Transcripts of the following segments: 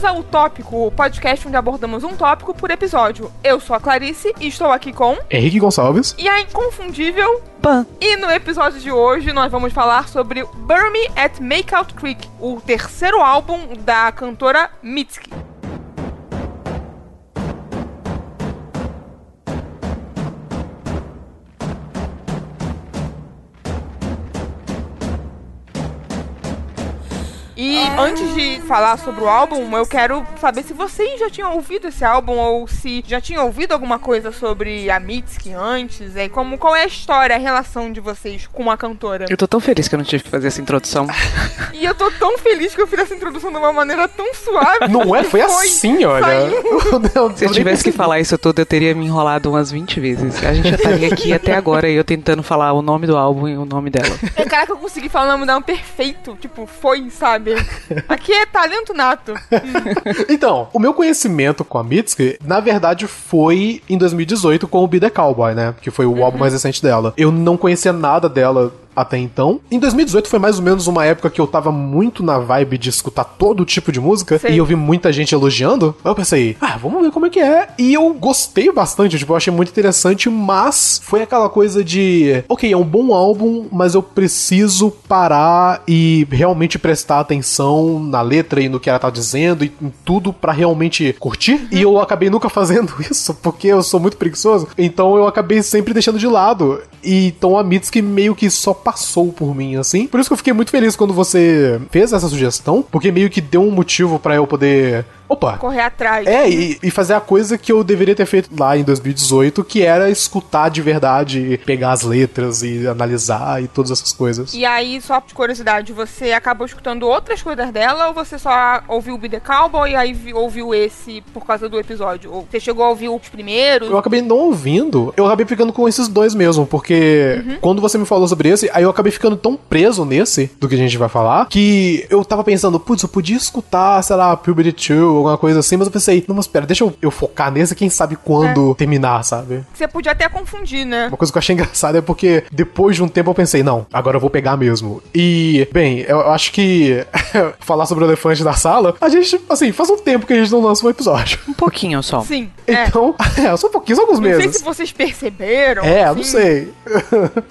Bem-vindos ao Tópico, o podcast onde abordamos um tópico por episódio. Eu sou a Clarice e estou aqui com Henrique Gonçalves e a inconfundível Pan. E no episódio de hoje nós vamos falar sobre Burn Me at Makeout Creek, o terceiro álbum da cantora Mitski. E antes de falar sobre o álbum, eu quero saber se vocês já tinham ouvido esse álbum ou se já tinham ouvido alguma coisa sobre a Mitski antes. E como, qual é a história, a relação de vocês com a cantora? Eu tô tão feliz que eu não tive que fazer essa introdução. e eu tô tão feliz que eu fiz essa introdução de uma maneira tão suave. Não é? Foi, foi assim, olha. se eu tivesse que falar isso tudo, eu teria me enrolado umas 20 vezes. A gente já estaria aqui até agora e eu tentando falar o nome do álbum e o nome dela. É, caraca, eu consegui falar o nome dela perfeito. Tipo, foi, sabe? Aqui é talento nato. então, o meu conhecimento com a Mitski, na verdade, foi em 2018 com o Be The Cowboy, né? Que foi o uhum. álbum mais recente dela. Eu não conhecia nada dela até então. Em 2018 foi mais ou menos uma época que eu tava muito na vibe de escutar todo tipo de música Sim. e eu vi muita gente elogiando. Eu pensei, ah, vamos ver como é que é. E eu gostei bastante, tipo, eu achei muito interessante, mas foi aquela coisa de, ok, é um bom álbum, mas eu preciso parar e realmente prestar atenção na letra e no que ela tá dizendo e em tudo para realmente curtir. Uhum. E eu acabei nunca fazendo isso, porque eu sou muito preguiçoso. Então eu acabei sempre deixando de lado. E então a Mitski meio que só passou por mim, assim. Por isso que eu fiquei muito feliz quando você fez essa sugestão, porque meio que deu um motivo para eu poder opa. Correr atrás. É, e, e, fazer a coisa que eu deveria ter feito lá em 2018, que era escutar de verdade, pegar as letras e analisar e todas essas coisas. E aí, só de curiosidade, você acabou escutando outras coisas dela ou você só ouviu o Be The Cowboy e aí ouviu esse por causa do episódio? Ou você chegou a ouvir os primeiros? Eu acabei não ouvindo, eu acabei ficando com esses dois mesmo, porque uhum. quando você me falou sobre esse, aí eu acabei ficando tão preso nesse, do que a gente vai falar, que eu tava pensando, putz, eu podia escutar, sei lá, Puberty 2 alguma coisa assim, mas eu pensei, não, mas pera, deixa eu, eu focar nesse, quem sabe quando é. terminar, sabe? Você podia até confundir, né? Uma coisa que eu achei engraçada é porque depois de um tempo eu pensei, não, agora eu vou pegar mesmo. E, bem, eu acho que falar sobre o elefante da sala, a gente, assim, faz um tempo que a gente não lança um episódio. Um pouquinho só. Sim. Então, é, é só um pouquinho, só alguns não meses. Não sei se vocês perceberam. É, assim. não sei.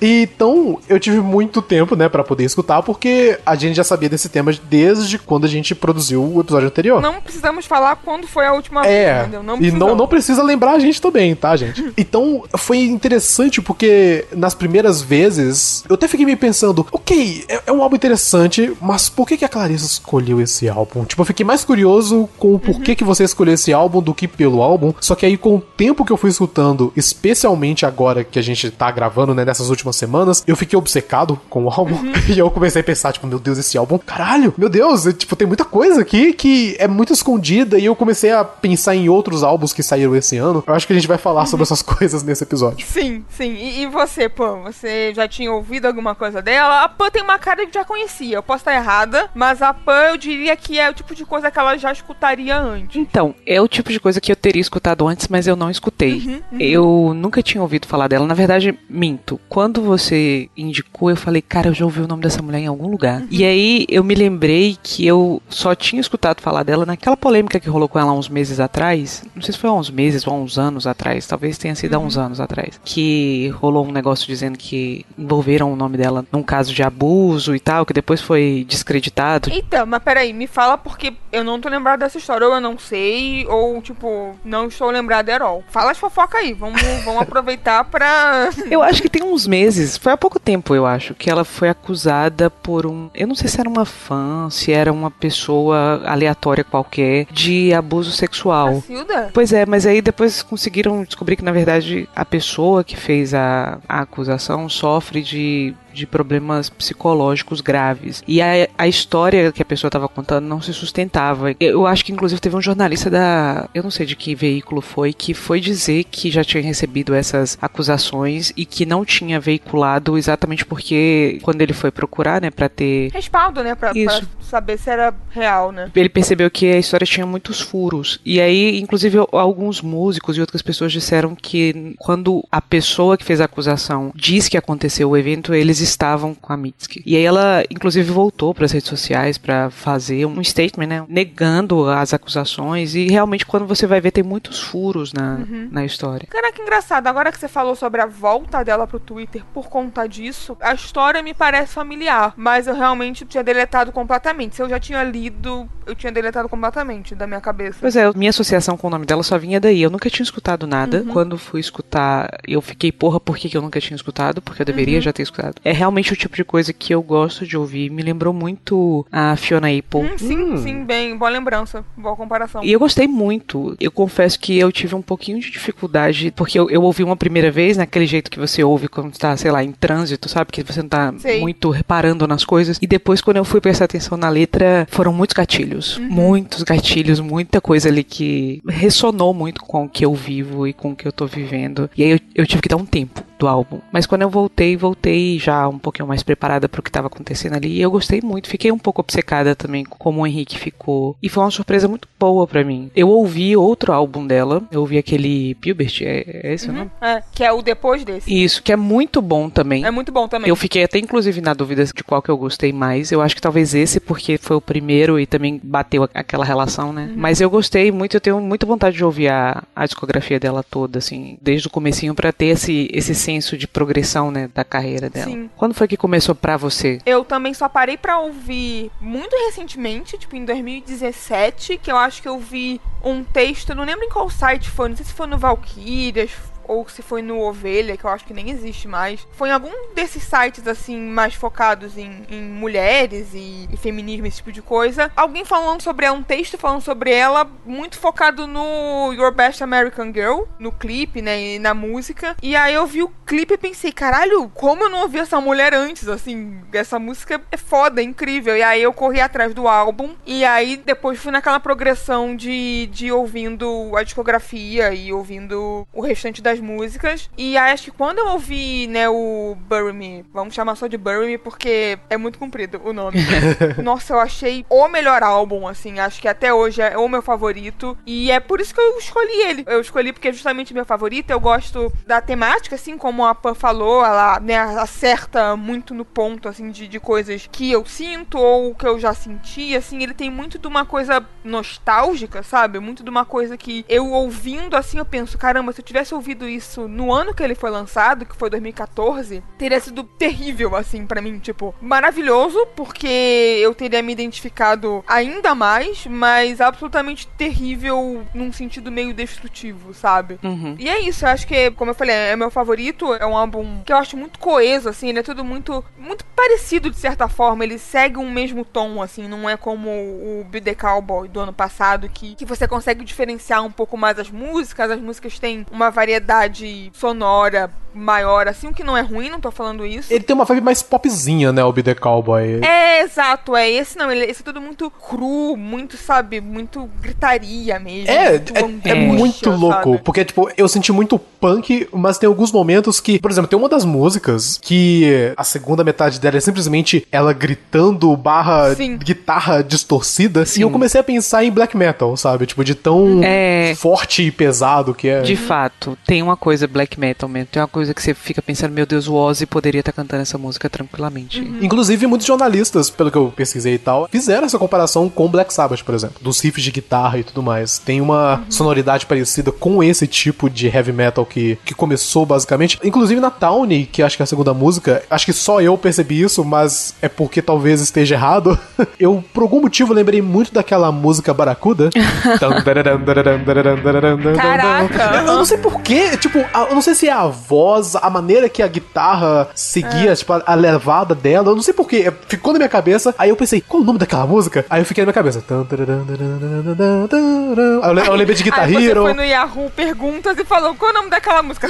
então, eu tive muito tempo, né, para poder escutar, porque a gente já sabia desse tema desde quando a gente produziu o episódio anterior. Não precisamos falar quando foi a última é, vez, entendeu? Não e não, não precisa lembrar a gente também, tá, gente? então, foi interessante porque nas primeiras vezes eu até fiquei me pensando, ok, é, é, um álbum interessante, mas por que, que a Clarissa escolheu esse álbum? Tipo, eu fiquei mais curioso com o porquê uhum. que você escolheu esse álbum do que pelo álbum. Só que aí, com o tempo que eu fui escutando, especialmente agora que a gente tá gravando, né, nessas últimas semanas, eu fiquei obcecado com o álbum. Uhum. E eu comecei a pensar, tipo, meu Deus, esse álbum, caralho, meu Deus, tipo, tem muita coisa aqui que é muito escondida. E eu comecei a pensar em outros álbuns que saíram esse ano. Eu acho que a gente vai falar sobre essas coisas nesse episódio. Sim, sim. E, e você, Pô, você já tinha ouvido alguma coisa dela? A Pan tem uma cara que já conhecia. Eu posso estar errada, mas a Pan eu diria que é o tipo de coisa que ela já escutaria antes. Então, é o tipo de coisa que eu teria escutado antes, mas eu não escutei. Uhum, uhum. Eu nunca tinha ouvido falar dela. Na verdade, minto. Quando você indicou, eu falei, cara, eu já ouvi o nome dessa mulher em algum lugar. Uhum. E aí eu me lembrei que eu só tinha escutado falar dela naquela polêmica que rolou com ela uns meses atrás. Não sei se foi há uns meses ou há uns anos atrás. Talvez tenha sido há uns uhum. anos atrás. Que rolou um negócio dizendo que envolveram o nome dela num caso de abuso e tal, que depois foi descreditado. Então, mas peraí, me fala porque eu não tô lembrado dessa história, ou eu não sei, ou tipo, não estou lembrado at all. Fala as fofoca aí, vamos, vamos aproveitar pra. Eu acho que tem uns meses, foi há pouco tempo, eu acho, que ela foi acusada por um. Eu não sei se era uma fã, se era uma pessoa aleatória qualquer, de abuso sexual. Cacilda? Pois é, mas aí depois conseguiram descobrir que, na verdade, a pessoa que fez a, a acusação sofre de de problemas psicológicos graves. E a, a história que a pessoa estava contando não se sustentava. Eu acho que, inclusive, teve um jornalista da. Eu não sei de que veículo foi, que foi dizer que já tinha recebido essas acusações e que não tinha veiculado exatamente porque, quando ele foi procurar, né, para ter. Respaldo, né, pra, pra, saber se era real, né? Ele percebeu que a história tinha muitos furos. E aí, inclusive, alguns músicos e outras pessoas disseram que quando a pessoa que fez a acusação diz que aconteceu o evento, eles eles estavam com a Mitski. E aí ela, inclusive, voltou para as redes sociais para fazer um statement, né, negando as acusações. E realmente, quando você vai ver, tem muitos furos na, uhum. na história. Cara, que engraçado. Agora que você falou sobre a volta dela pro Twitter por conta disso, a história me parece familiar, mas eu realmente tinha deletado completamente. Se eu já tinha lido, eu tinha deletado completamente da minha cabeça. Pois é, minha associação com o nome dela só vinha daí. Eu nunca tinha escutado nada. Uhum. Quando fui escutar, eu fiquei, porra, por que, que eu nunca tinha escutado? Porque eu deveria uhum. já ter escutado. É realmente o tipo de coisa que eu gosto de ouvir. Me lembrou muito a Fiona Apple. Hum, sim, hum. sim, bem, boa lembrança, boa comparação. E eu gostei muito. Eu confesso que eu tive um pouquinho de dificuldade, porque eu, eu ouvi uma primeira vez, naquele jeito que você ouve quando tá, sei lá, em trânsito, sabe? Que você não tá Sei. muito reparando nas coisas. E depois, quando eu fui prestar atenção na letra, foram muitos gatilhos. Uhum. Muitos gatilhos, muita coisa ali que ressonou muito com o que eu vivo e com o que eu tô vivendo. E aí eu, eu tive que dar um tempo do álbum. Mas quando eu voltei, voltei já um pouquinho mais preparada para o que estava acontecendo ali. E eu gostei muito. Fiquei um pouco obcecada também com como o Henrique ficou. E foi uma surpresa muito boa para mim. Eu ouvi outro álbum dela. Eu ouvi aquele Pubert, é, é esse uhum. o nome? É, que é o depois desse. Isso, que é muito bom também. É muito bom também. Eu fiquei até inclusive na dúvida de qual que eu gostei mais. Eu acho que talvez esse, porque foi o primeiro e também bateu aquela relação, né? Uhum. Mas eu gostei muito, eu tenho muita vontade de ouvir a, a discografia dela toda, assim, desde o comecinho para ter esse, esse senso de progressão, né, da carreira dela. Sim. Quando foi que começou pra você? Eu também só parei pra ouvir muito recentemente, tipo em 2017, que eu acho que eu vi um texto, não lembro em qual site foi, não sei se foi no Valkyrias, ou se foi no Ovelha, que eu acho que nem existe mais. Foi em algum desses sites, assim, mais focados em, em mulheres e, e, feminismo, esse tipo de coisa. Alguém falando sobre ela, um texto falando sobre ela, muito focado no Your Best American Girl, no clipe, né, e na música. E aí eu vi o clipe e pensei, caralho, como eu não ouvi essa mulher antes, assim, essa música é foda, é incrível. E aí eu corri atrás do álbum, e aí depois fui naquela progressão de, de ouvindo a discografia e ouvindo o restante das músicas. E acho que quando eu ouvi, né, o Bury Me, vamos chamar só de Bury Me porque é muito comprido o nome. Nossa, eu achei o melhor álbum, assim. Acho que até hoje é o meu favorito. E é por isso que eu escolhi ele. Eu escolhi porque é justamente meu favorito. Eu gosto da temática, assim, como a Pan falou, ela né, acerta muito no ponto, assim, de, de coisas que eu sinto ou que eu já senti, assim. Ele tem muito de uma coisa nostálgica, sabe? Muito de uma coisa que eu ouvindo, assim, eu penso, caramba, se eu tivesse ouvido isso no ano que ele foi lançado, que foi 2014, teria sido terrível, assim, para mim. Tipo, maravilhoso, porque eu teria me identificado ainda mais, mas absolutamente terrível num sentido meio destrutivo, sabe? Uhum. E é isso, eu acho que, como eu falei, é meu favorito. É um álbum que eu acho muito coeso, assim, ele é tudo muito, muito parecido de certa forma. Ele segue um mesmo tom, assim, não é como o Be The Cowboy do ano passado, que, que você consegue diferenciar um pouco mais as músicas. As músicas têm uma variedade qualidade sonora maior, assim, o que não é ruim, não tô falando isso. Ele tem uma vibe mais popzinha, né, o Be The Cowboy. É, exato, é. Esse não, ele, esse é tudo muito cru, muito, sabe, muito gritaria mesmo. É, muito é, angústia, é, muito louco, sabe? porque, tipo, eu senti muito punk, mas tem alguns momentos que, por exemplo, tem uma das músicas que a segunda metade dela é simplesmente ela gritando barra Sim. guitarra distorcida, Sim. e eu comecei a pensar em black metal, sabe, tipo, de tão é... forte e pesado que é. De fato, tem uma coisa black metal mesmo, tem uma coisa que você fica pensando, meu Deus, o Ozzy poderia estar tá cantando essa música tranquilamente. Uhum. Inclusive, muitos jornalistas, pelo que eu pesquisei e tal, fizeram essa comparação com Black Sabbath, por exemplo, dos riffs de guitarra e tudo mais. Tem uma uhum. sonoridade parecida com esse tipo de heavy metal que, que começou basicamente. Inclusive na Townie, que acho que é a segunda música, acho que só eu percebi isso, mas é porque talvez esteja errado. eu, por algum motivo, lembrei muito daquela música Baracuda. Caraca! Eu não sei porquê, tipo, eu não sei se é a voz, a maneira que a guitarra seguia, é. tipo, a, a, levada dela. Eu não sei porquê. Ficou na minha cabeça. Aí eu pensei, qual o nome daquela música? Aí eu fiquei na minha cabeça. Aí eu, eu lembrei de Guitar Aí Hero. Você foi no Yahoo Perguntas e falou qual o nome daquela música?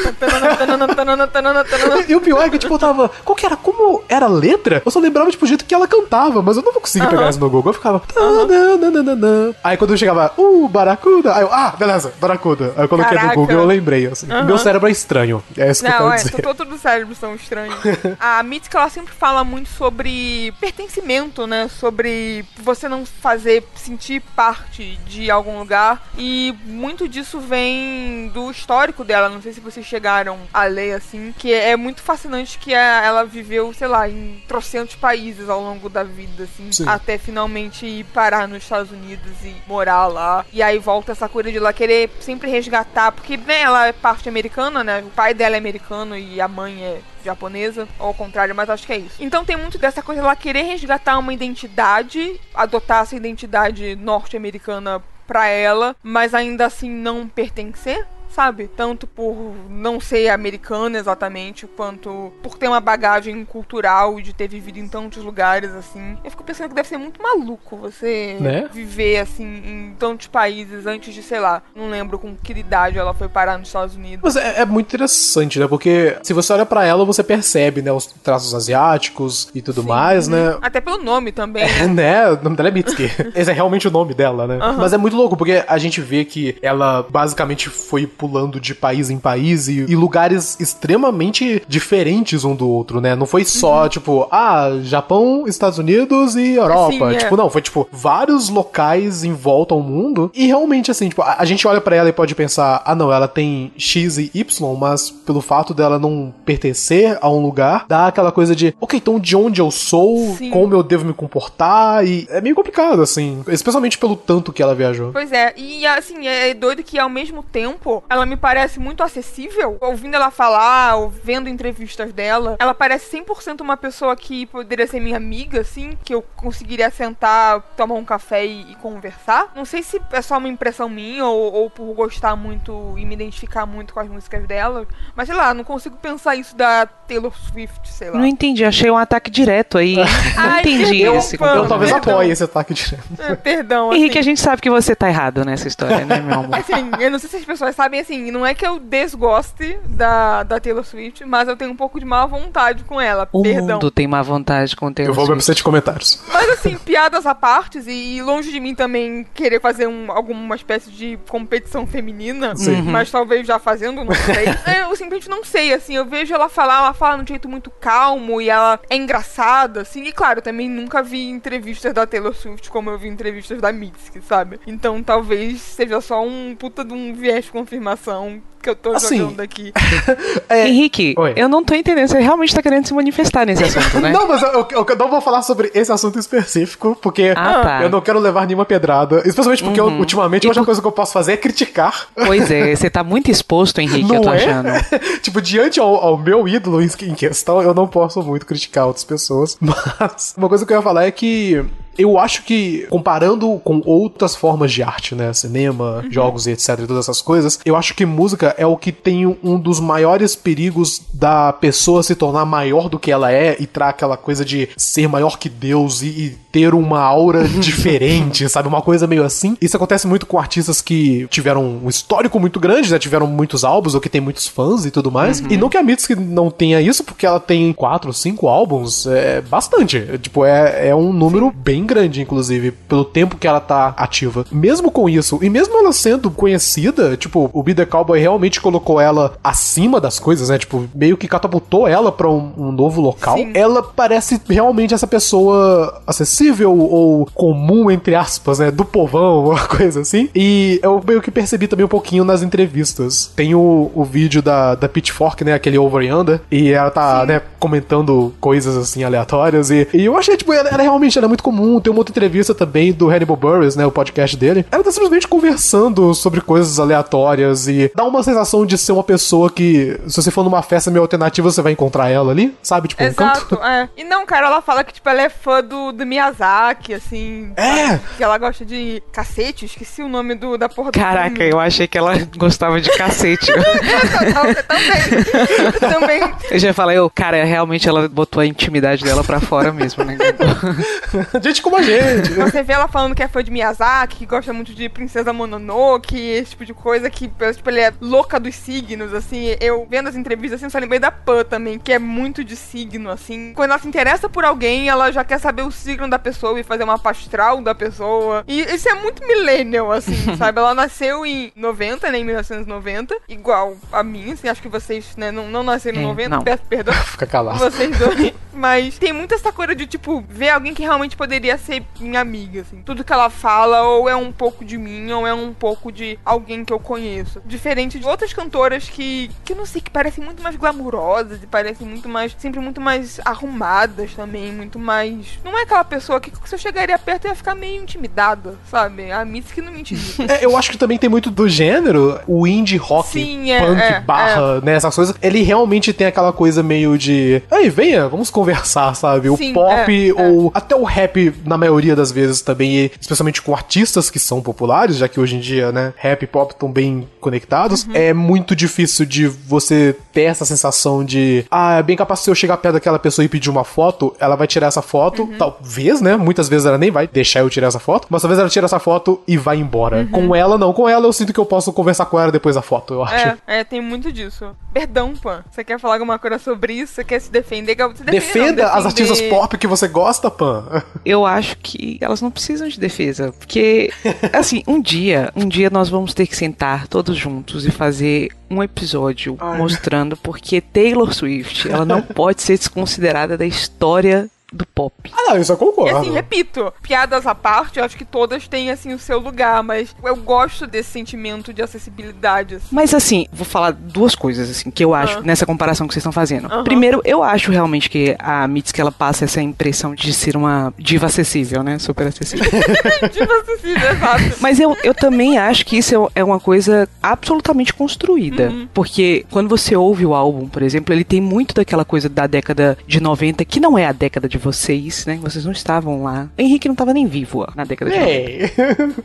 e o pior é que, tipo, eu tava. Qual que era? Como era a letra? Eu só lembrava, tipo, o jeito que ela cantava, mas eu não vou conseguir uh -huh. pegar isso no Google. Eu ficava. Uh. Aí quando eu chegava, uh, Baracuda. Aí eu, ah, beleza, Baracuda. Aí eu coloquei no Google eu lembrei. Assim. Uh -huh. Meu cérebro é estranho. É essa Não, é, todos os cérebros são estranhos. a Mítica, ela sempre fala muito sobre pertencimento, né? Sobre você não fazer sentir parte de algum lugar. E muito disso vem do histórico dela. Não sei se vocês chegaram a ler, assim. Que é muito fascinante que ela viveu, sei lá, em trocentos países ao longo da vida, assim. Sim. Até finalmente ir parar nos Estados Unidos e morar lá. E aí volta essa coisa de ela querer sempre resgatar. Porque, né, ela é parte americana, né? O pai dela é americano e a mãe é japonesa, ou ao contrário, mas acho que é isso. Então tem muito dessa coisa ela querer resgatar uma identidade, adotar essa identidade norte-americana para ela, mas ainda assim não pertencer sabe? Tanto por não ser americana exatamente, quanto por ter uma bagagem cultural de ter vivido em tantos lugares, assim. Eu fico pensando que deve ser muito maluco você né? viver, assim, em tantos países antes de, sei lá, não lembro com que idade ela foi parar nos Estados Unidos. Mas é, é muito interessante, né? Porque se você olha para ela, você percebe, né, os traços asiáticos e tudo Sim, mais, né? Até pelo nome também. É, né? O nome dela é Mitsuki. Esse é realmente o nome dela, né? Uhum. Mas é muito louco, porque a gente vê que ela basicamente foi pulando de país em país e, e, lugares extremamente diferentes um do outro, né? Não foi só, uhum. tipo, ah, Japão, Estados Unidos e Europa. Sim, é. Tipo, não, foi tipo vários locais em volta ao mundo. E realmente, assim, tipo, a, a gente olha para ela e pode pensar, ah, não, ela tem X e Y, mas pelo fato dela não pertencer a um lugar, dá aquela coisa de, ok, então de onde eu sou, Sim. como eu devo me comportar, e é meio complicado, assim, especialmente pelo tanto que ela viajou. Pois é, e assim, é doido que ao mesmo tempo ela me parece muito acessível. Ouvindo ela falar, ou vendo entrevistas dela, ela parece 100% uma pessoa que poderia ser minha amiga, assim, que eu conseguiria sentar, tomar um café e, e conversar. Não sei se é só uma impressão minha ou, ou, por gostar muito e me identificar muito com as músicas dela, mas sei lá, não consigo pensar isso da Taylor Swift, sei lá. Não entendi, achei um ataque direto aí. não Ai, entendi eu, esse. Eu talvez apoie esse ataque direto. É, perdão. Assim. Henrique, a gente sabe que você tá errado nessa história, né, meu amor? Assim, eu não sei se as pessoas sabem, assim, não é que eu desgoste da, da Taylor Swift, mas eu tenho um pouco de má vontade com ela. O Perdão. mundo tem má vontade com Taylor Eu vou ver de comentários. Mas assim, piadas à parte, e longe de mim também querer fazer um, alguma espécie de competição feminina, Sim. mas talvez já fazendo, não sei. eu simplesmente não sei, assim, eu vejo ela falar, ela fala de um jeito muito calmo e ela é engraçada, assim, e claro, também nunca vi entrevistas da Taylor Swift como eu vi entrevistas da Mitski, sabe? Então talvez seja só um puta de um viés de confirmação que eu tô assim, jogando aqui. é... Henrique, Oi. eu não tô entendendo. Você realmente tá querendo se manifestar nesse assunto, né? não, mas eu, eu, eu, não vou falar sobre esse assunto específico, porque ah, tá. eu não quero levar nenhuma pedrada. Especialmente porque uhum. eu, ultimamente a única coisa que eu posso fazer é criticar. Pois é, você tá muito exposto, Henrique, não eu tô é? achando. tipo, diante ao, ao, meu ídolo em questão, eu não posso muito criticar outras pessoas. Mas uma coisa que eu ia falar é que eu acho que, comparando com outras formas de arte, né? Cinema, uhum. jogos e etc, e todas essas coisas, eu acho que música é o que tem um dos maiores perigos da pessoa se tornar maior do que ela é e traz aquela coisa de ser maior que Deus e, e ter uma aura diferente, sabe? Uma coisa meio assim. Isso acontece muito com artistas que tiveram um histórico muito grande, né? Tiveram muitos álbuns ou que tem muitos fãs e tudo mais. Uhum. E não que a Mitski não tenha isso, porque ela tem quatro, cinco álbuns, é bastante. Tipo, é, é um número bem grande, inclusive, pelo tempo que ela tá ativa. Mesmo com isso, e mesmo ela sendo conhecida, tipo, o Be Cowboy realmente colocou ela acima das coisas, né? Tipo, meio que catapultou ela pra um, um novo local. Sim. Ela parece realmente essa pessoa acessível ou comum, entre aspas, né? Do povão, uma coisa assim. E eu meio que percebi também um pouquinho nas entrevistas. Tem o, o vídeo da, da Pitchfork, né? Aquele Over and Under. E ela tá, Sim. né, comentando coisas assim aleatórias. E, e eu achei, tipo, ela, ela realmente ela é muito comum tem uma outra entrevista também do Hannibal Burris, né? O podcast dele. Ela tá simplesmente conversando sobre coisas aleatórias e dá uma sensação de ser uma pessoa que, se você for numa festa meio alternativa, você vai encontrar ela ali, sabe? Tipo, Exato, um canto. é. E não, cara, ela fala que, tipo, ela é fã do, do Miyazaki, assim. É! Sabe? Que ela gosta de cacete, esqueci o nome do, da porra do Caraca, filme. eu achei que ela gostava de cacete. eu também. também. Eu já falei, eu, cara, realmente ela botou a intimidade dela pra fora mesmo, né? Gente, gente como a gente. Você vê ela falando que é fã de Miyazaki, que gosta muito de Princesa Mononoke, esse tipo de coisa, que tipo, ele é louca dos signos, assim. Eu vendo as entrevistas, assim, só lembrei da Pan também, que é muito de signo, assim. Quando ela se interessa por alguém, ela já quer saber o signo da pessoa e fazer uma pastral da pessoa. E isso é muito millennial, assim, sabe? Ela nasceu em 90, né, em 1990, igual a mim, assim, acho que vocês, né, não, não nasceram em É, 90, não. peço perdão. Fica calado. Vocês dois. Mas tem muito essa coisa de, tipo, ver alguém que realmente poderia ser minha amiga, assim. Tudo que ela fala, ou é um pouco de mim, ou é um pouco de alguém que eu conheço. Diferente de outras cantoras que, que não sei, que parecem muito mais glamurosas e parecem muito mais, sempre muito mais arrumadas também, muito mais. Não é aquela pessoa que se eu chegaria perto eu ia ficar meio intimidada, sabe? A Miss que não me intimida. É, eu acho que também tem muito do gênero, o indie rock, Sim, é, punk, é, barra, né, essas coisas. Ele realmente tem aquela coisa meio de, ei, venha, vamos conversar, sabe? O Sim, pop é, é. ou até o rap, na maioria das vezes também, especialmente com artistas que são populares, já que hoje em dia, né, rap e pop estão bem conectados, Uhum. é muito difícil de você ter essa sensação de, ah, é bem capaz se eu chegar perto daquela pessoa e pedir uma foto, ela vai tirar essa foto, Uhum. talvez, né? Muitas vezes ela nem vai deixar eu tirar essa foto, mas talvez ela tire essa foto e vai embora. Uhum. Com ela, não. Com ela, eu sinto que eu posso conversar com ela depois da foto, eu acho. É, é, tem muito disso. Perdão, Pan. Você quer falar alguma coisa sobre isso? Você quer se defender? Se defender, Defenda não, as defender- artistas pop que você gosta, Pan. Eu acho que elas não precisam de defesa, porque assim, um dia, um dia nós vamos ter que sentar todos juntos e fazer um episódio mostrando porque Taylor Swift, ela não pode ser desconsiderada da história do pop. Ah, não, isso eu E concordo. assim, repito, piadas à parte, eu acho que todas têm, assim, o seu lugar, mas eu gosto desse sentimento de acessibilidade, assim. Mas assim, vou falar duas coisas assim que eu acho Ah. nessa comparação que vocês estão fazendo. Primeiro, eu acho realmente que a Mitski ela passa essa impressão de ser uma diva acessível, né? Super acessível. tipo acessível, exato. Mas eu, eu também acho que isso é- é uma coisa absolutamente construída. Uhum. Porque quando você ouve o álbum, por exemplo, ele tem muito daquela coisa da década de 90, que não é a década de vocês, né? Vocês não estavam lá. Henrique não estava nem vivo ó, na década de 90.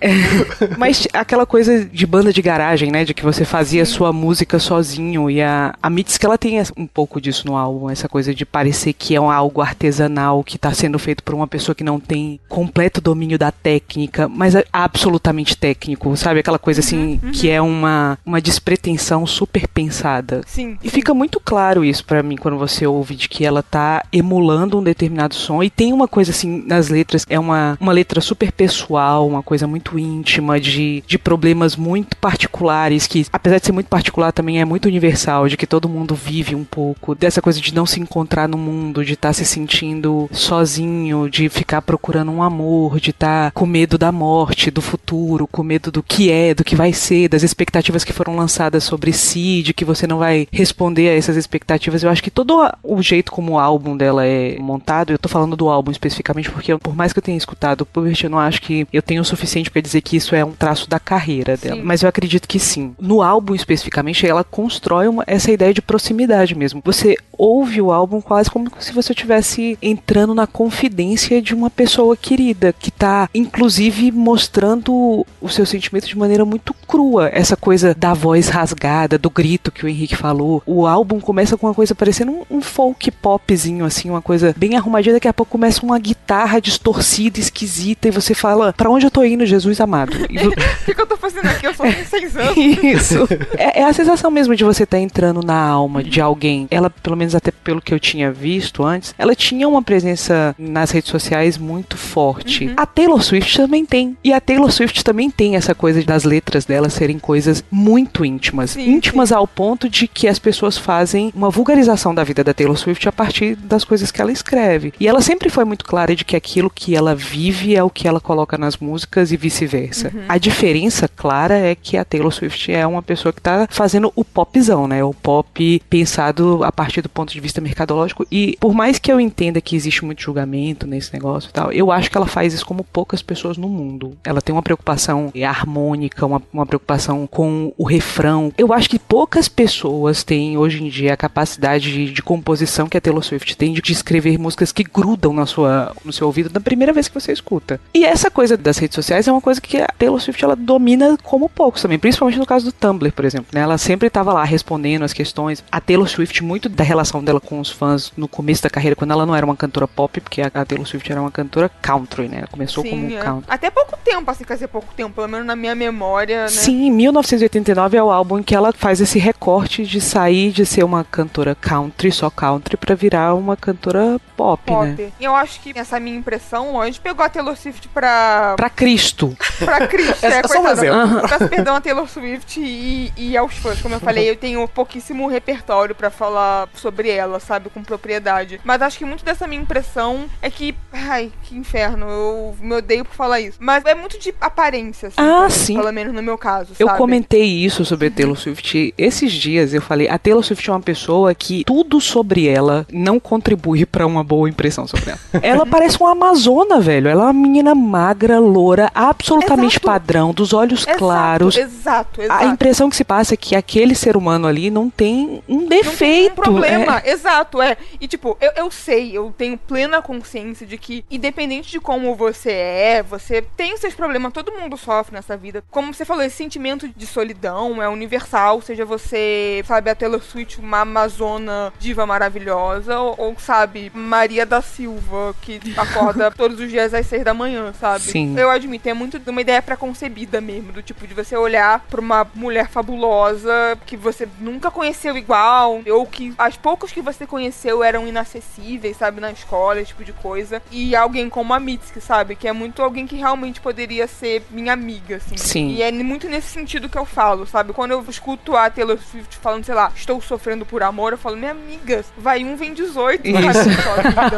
É. Mas aquela coisa de banda de garagem, né? De que você fazia sua música sozinho. E a, a Mitski, ela tem um pouco disso no álbum. Essa coisa de parecer que é um- algo artesanal, que tá sendo feito por uma pessoa que não tem completo domínio da técnica, mas é absolutamente técnico, sabe? Aquela coisa assim, que é uma, uma despretensão super pensada. Sim. E fica muito claro isso pra mim quando você ouve de que ela tá emulando um determinado som e tem uma coisa assim nas letras, é uma, uma letra super pessoal, uma coisa muito íntima de, de problemas muito particulares que apesar de ser muito particular também é muito universal, de que todo mundo vive um pouco dessa coisa de não se encontrar no mundo, de estar se sentindo sozinho, de ficar procurando um amor, de estar com medo da morte, do futuro, com medo do que é, do que vai ser, das expectativas que foram lançadas sobre si, de que você não vai responder a essas expectativas. Eu acho que todo o jeito como o álbum dela é montado, eu tô falando do álbum especificamente porque eu- por mais que eu tenha escutado o Pubert, eu não acho que eu tenho o suficiente pra dizer que isso é um traço da carreira dela. Sim. Mas eu acredito que sim. No álbum especificamente, ela constrói uma- essa ideia de proximidade mesmo. Você ouve o álbum quase como se você estivesse entrando na confidência de uma pessoa querida, que tá, inclusive, mostrando o seu sentimento de maneira muito crua. Essa coisa da voz rasgada, do grito que o Henrique falou. O álbum começa com uma coisa parecendo um, um folk popzinho, assim, uma coisa bem arrumadinha. Daqui a pouco começa uma guitarra distorcida, esquisita, e você fala: Pra onde eu tô indo, Jesus amado? O que, que eu tô fazendo aqui? Eu só tenho seis anos. isso. É, é a sensação mesmo de você estar entrando na alma de alguém. Ela, pelo menos até pelo que eu tinha visto antes, ela tinha uma presença nas redes sociais muito forte. A Taylor Swift também tem. E a Taylor Swift também tem essa coisa das letras dela serem coisas muito íntimas. Sim, íntimas ao ponto de que as pessoas fazem uma vulgarização da vida da Taylor Swift a partir das coisas que ela escreve. E ela sempre foi muito clara de que aquilo que ela vive é o que ela coloca nas músicas e vice-versa. A diferença clara é que a Taylor Swift é uma pessoa que tá fazendo o popzão, né? O pop pensado a partir do ponto de vista mercadológico. E por mais que eu entenda que existe muito julgamento nesse negócio e tal, eu acho que ela faz isso como poucas pessoas no mundo. Ela tem uma preocupação harmônica, uma, uma preocupação com o refrão. Eu acho que poucas pessoas têm hoje em dia a capacidade de, de composição que a Taylor Swift tem de, de escrever músicas que grudam na sua, no seu ouvido da primeira vez que você escuta. E essa coisa das redes sociais é uma coisa que a Taylor Swift ela domina como poucos também, principalmente no caso do Tumblr, por exemplo. Né? Ela sempre estava lá respondendo as questões. A Taylor Swift, muito da relação dela com os fãs no começo da carreira, quando ela não era uma cantora pop, porque a, Taylor Swift era uma cantora country, né? Ela começou Sim, como é. country. Até pouco tempo, assim, quer dizer, pouco tempo, pelo menos na minha memória, né? Sim, 1989 é o álbum em que ela faz esse recorte de sair de ser uma cantora country, só country, pra virar uma cantora pop, Pop. né? E eu acho que essa minha impressão, a gente pegou a Taylor Swift pra, Pra Cristo. pra Cristo, É é, só um exemplo. Peço perdão a Taylor Swift e, e aos fãs. Como eu falei, eu tenho pouquíssimo repertório pra falar sobre ela, sabe, com propriedade. Mas acho que muito dessa minha impressão é que, ai, que inferno, eu me odeio por falar isso. Mas é muito de aparência, assim, Ah, sim. pelo menos no meu caso, Eu sabe? comentei isso sobre a Taylor Swift esses dias. Eu falei, a Taylor Swift é uma pessoa que tudo sobre ela não contribui pra uma boa impressão sobre ela. ela parece uma amazona, velho. Ela é uma menina magra, loura, absolutamente Exato. padrão, dos olhos Exato, claros. Exato, exato. A impressão que se passa é que aquele ser humano ali não tem um Não tem defeito. um problema, é. exato, é. E tipo, eu, eu sei, eu tenho plena consciência de que, independente de como você é, você tem os seus problemas, todo mundo sofre nessa vida. Como você falou, esse sentimento de solidão é universal, seja você, sabe, a Taylor Swift, uma amazona diva maravilhosa, ou, ou, sabe, Maria da Silva, que acorda todos os dias às seis da manhã, sabe? Sim. Eu admito, é muito de uma ideia preconcebida mesmo, do tipo de você olhar pra uma mulher fabulosa que você nunca conheceu igual, ou que as poucas que você conheceu eram inacessíveis, sabe, na escola, esse tipo de coisa. E alguém como a Mitski, sabe, que é muito alguém que realmente poderia ser minha amiga, assim. Sim. E é muito nesse sentido que eu falo, sabe? Quando eu escuto a Taylor Swift falando, sei lá, estou sofrendo por amor, eu falo, minha amiga, vai um, vem 18, Isso. sabe?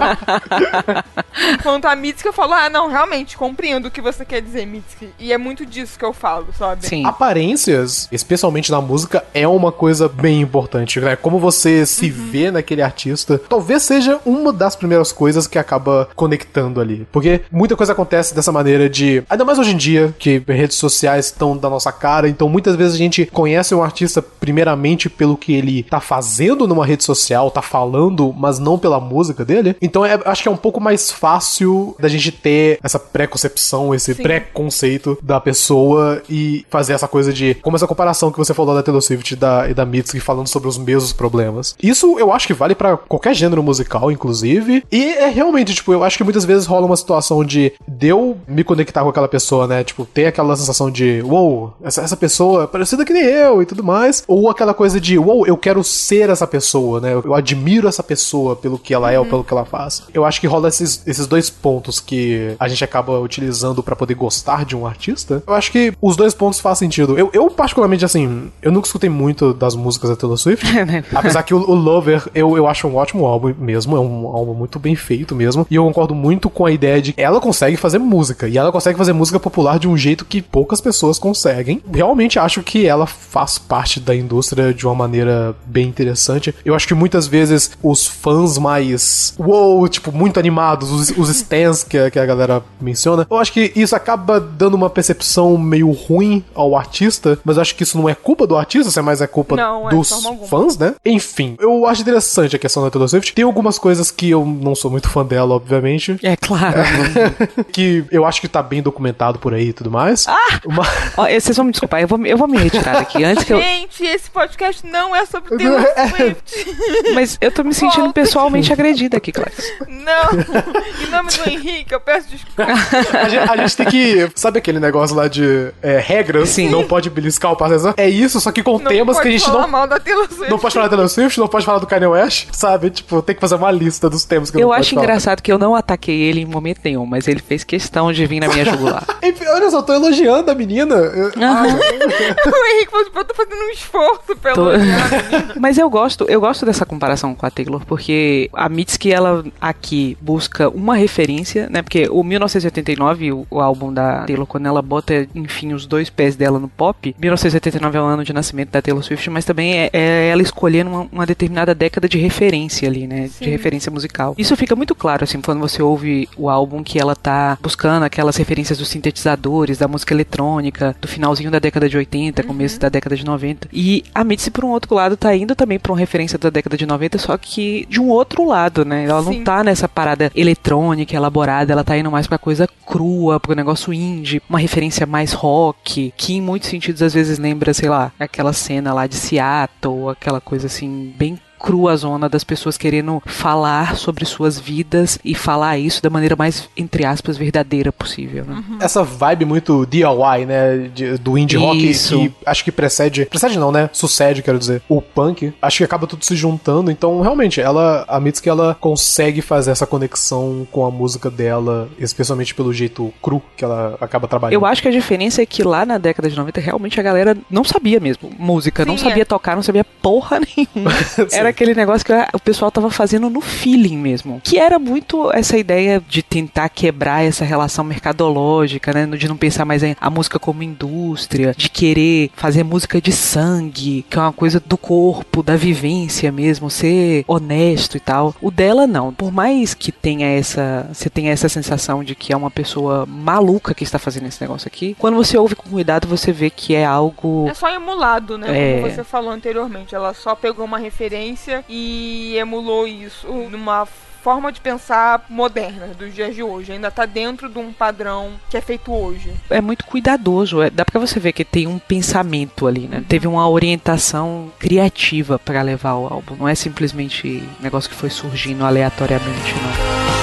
Enquanto a Mitski eu falo, ah, não, realmente, compreendo o que você quer dizer, Mitski. E é muito disso que eu falo, sabe? Sim. Aparências, especialmente na música, é uma coisa bem importante, né? Como você se vê naquele artista, talvez seja uma das primeiras coisas que acaba conectando ali. Porque muita coisa acontece dessa maneira de. Ainda mais hoje em dia, que redes sociais estão da nossa cara, então muitas vezes a gente conhece um artista primeiramente pelo que ele tá fazendo numa rede social, tá falando, mas não pela música dele. Então é- acho que é um pouco mais fácil da gente ter essa preconcepção, esse Sim. pré-conceito da pessoa e fazer essa coisa de. Como essa comparação que você falou da Taylor Swift e da, e da Mitski falando sobre os mesmos problemas. Isso eu acho que vale pra qualquer gênero musical, inclusive. E é realmente, tipo, eu acho que muitas vezes rola uma situação de de eu me conectar com aquela pessoa, né? Tipo, ter aquela sensação de, uou, essa, essa pessoa é parecida que nem eu e tudo mais. Ou aquela coisa de, uou, eu quero ser essa pessoa, né? Eu admiro essa pessoa pelo que ela é ou pelo que ela faz. Eu acho que rola esses, esses dois pontos que a gente acaba utilizando pra poder gostar de um artista. Eu acho que os dois pontos fazem sentido. Eu, eu particularmente, assim, eu nunca escutei muito das músicas da Taylor Swift. né? Apesar que o, o Lover, eu, eu acho um ótimo álbum mesmo, é um álbum muito bem feito mesmo. E eu concordo muito com a ideia de que ela consegue fazer música. E ela consegue fazer música popular de um jeito que poucas pessoas conseguem. Realmente acho que ela faz parte da indústria de uma maneira bem interessante. Eu acho que muitas vezes os fãs mais. Uou, tipo, muito animados, os, os stands que, a- que a galera menciona, eu acho que isso acaba dando uma percepção meio ruim ao artista, mas eu acho que isso não é culpa do artista, isso é mais é culpa Não, é, dos alguma. fãs, né? Enfim, eu acho interessante a questão da Taylor Swift. Tem algumas coisas que eu não sou muito fã dela, obviamente. É claro. que eu acho que tá bem documentado por aí e tudo mais. Ah! Uma- Ó, vocês vão me desculpar, eu vou, eu vou me retirar daqui antes que eu. Gente, esse podcast não é sobre Taylor Swift. Mas eu tô me sentindo Volta. pessoalmente agredida aqui, Clarice. Não. Em nome do Henrique, eu peço desculpa. a, gente, a gente tem que. Sabe aquele negócio lá de é, regras? Sim. Não pode beliscar o parceiro. É isso, só que com Não temas que a pode gente falar não. mal da Taylor Swift. Não pode falar da Taylor Swift, não pode falar do Kanye West, sabe? Tipo, tem que fazer uma lista dos temas que Eu não pode acho falar. engraçado que eu não ataquei ele em momento nenhum, mas ele fez questão de vir na minha jugular. Enfim, olha só, eu tô elogiando a menina. Eu- Aham. o Henrique falou, tipo, eu tô fazendo um esforço pelo Tô- menina. Mas eu gosto, eu gosto dessa comparação com a Taylor, porque a Mitski, ela aqui busca uma referência, né? Porque o 1989, o, o álbum da Taylor, quando ela bota, enfim, os dois pés dela no pop, 1989 é o ano de nascimento da Taylor Swift, mas também é, é ela escolhendo uma, uma determinada década de referência ali, né? De referência musical. Isso fica muito claro, assim, quando você ouve o álbum que ela tá buscando aquelas referências dos sintetizadores, da música eletrônica, do finalzinho da década de 80, começo da década de 90. E a Mitzi, por um outro lado, tá indo também pra uma referência da década de 90, só que de um outro lado, né? Ela Sim. não tá nessa parada eletrônica, elaborada, ela tá indo mais pra coisa crua, pro negócio indie, uma referência mais rock, que em muitos sentidos às vezes lembra, sei lá, aquela cena lá de Seattle, aquela coisa assim, bem crua zona das pessoas querendo falar sobre suas vidas e falar isso da maneira mais, entre aspas, verdadeira possível, né? Essa vibe muito DIY, né? de- do indie rock Isso. que acho que precede. Precede não, né? Sucede, quero dizer. O punk. Acho que acaba tudo se juntando. Então, realmente, ela. A Mitski, ela consegue fazer essa conexão com a música dela, especialmente pelo jeito cru que ela acaba trabalhando. Eu acho que a diferença é que lá na década de 90 realmente a galera não sabia mesmo música, não Sim, sabia é. tocar, não sabia porra nenhuma. era aquele negócio que o pessoal tava fazendo no feeling mesmo. Que era muito essa ideia de tentar quebrar essa relação mercadológica, né? De não pensar mais em a música como indústria, de querer fazer música de sangue, que é uma coisa do corpo, da vivência mesmo, ser honesto e tal. O dela não. Por mais que tenha essa, você tenha essa sensação de que é uma pessoa maluca que está fazendo esse negócio aqui, quando você ouve com cuidado, você vê que é algo É só emulado, né? É. Como você falou anteriormente. Ela só pegou uma referência e emulou isso numa forma de pensar moderna dos dias de hoje. Ainda tá dentro de um padrão que é feito hoje. é muito cuidadoso. É, dá pra você ver que tem um pensamento ali, né? Teve uma orientação criativa pra levar o álbum. Não é simplesmente um negócio que foi surgindo aleatoriamente, não.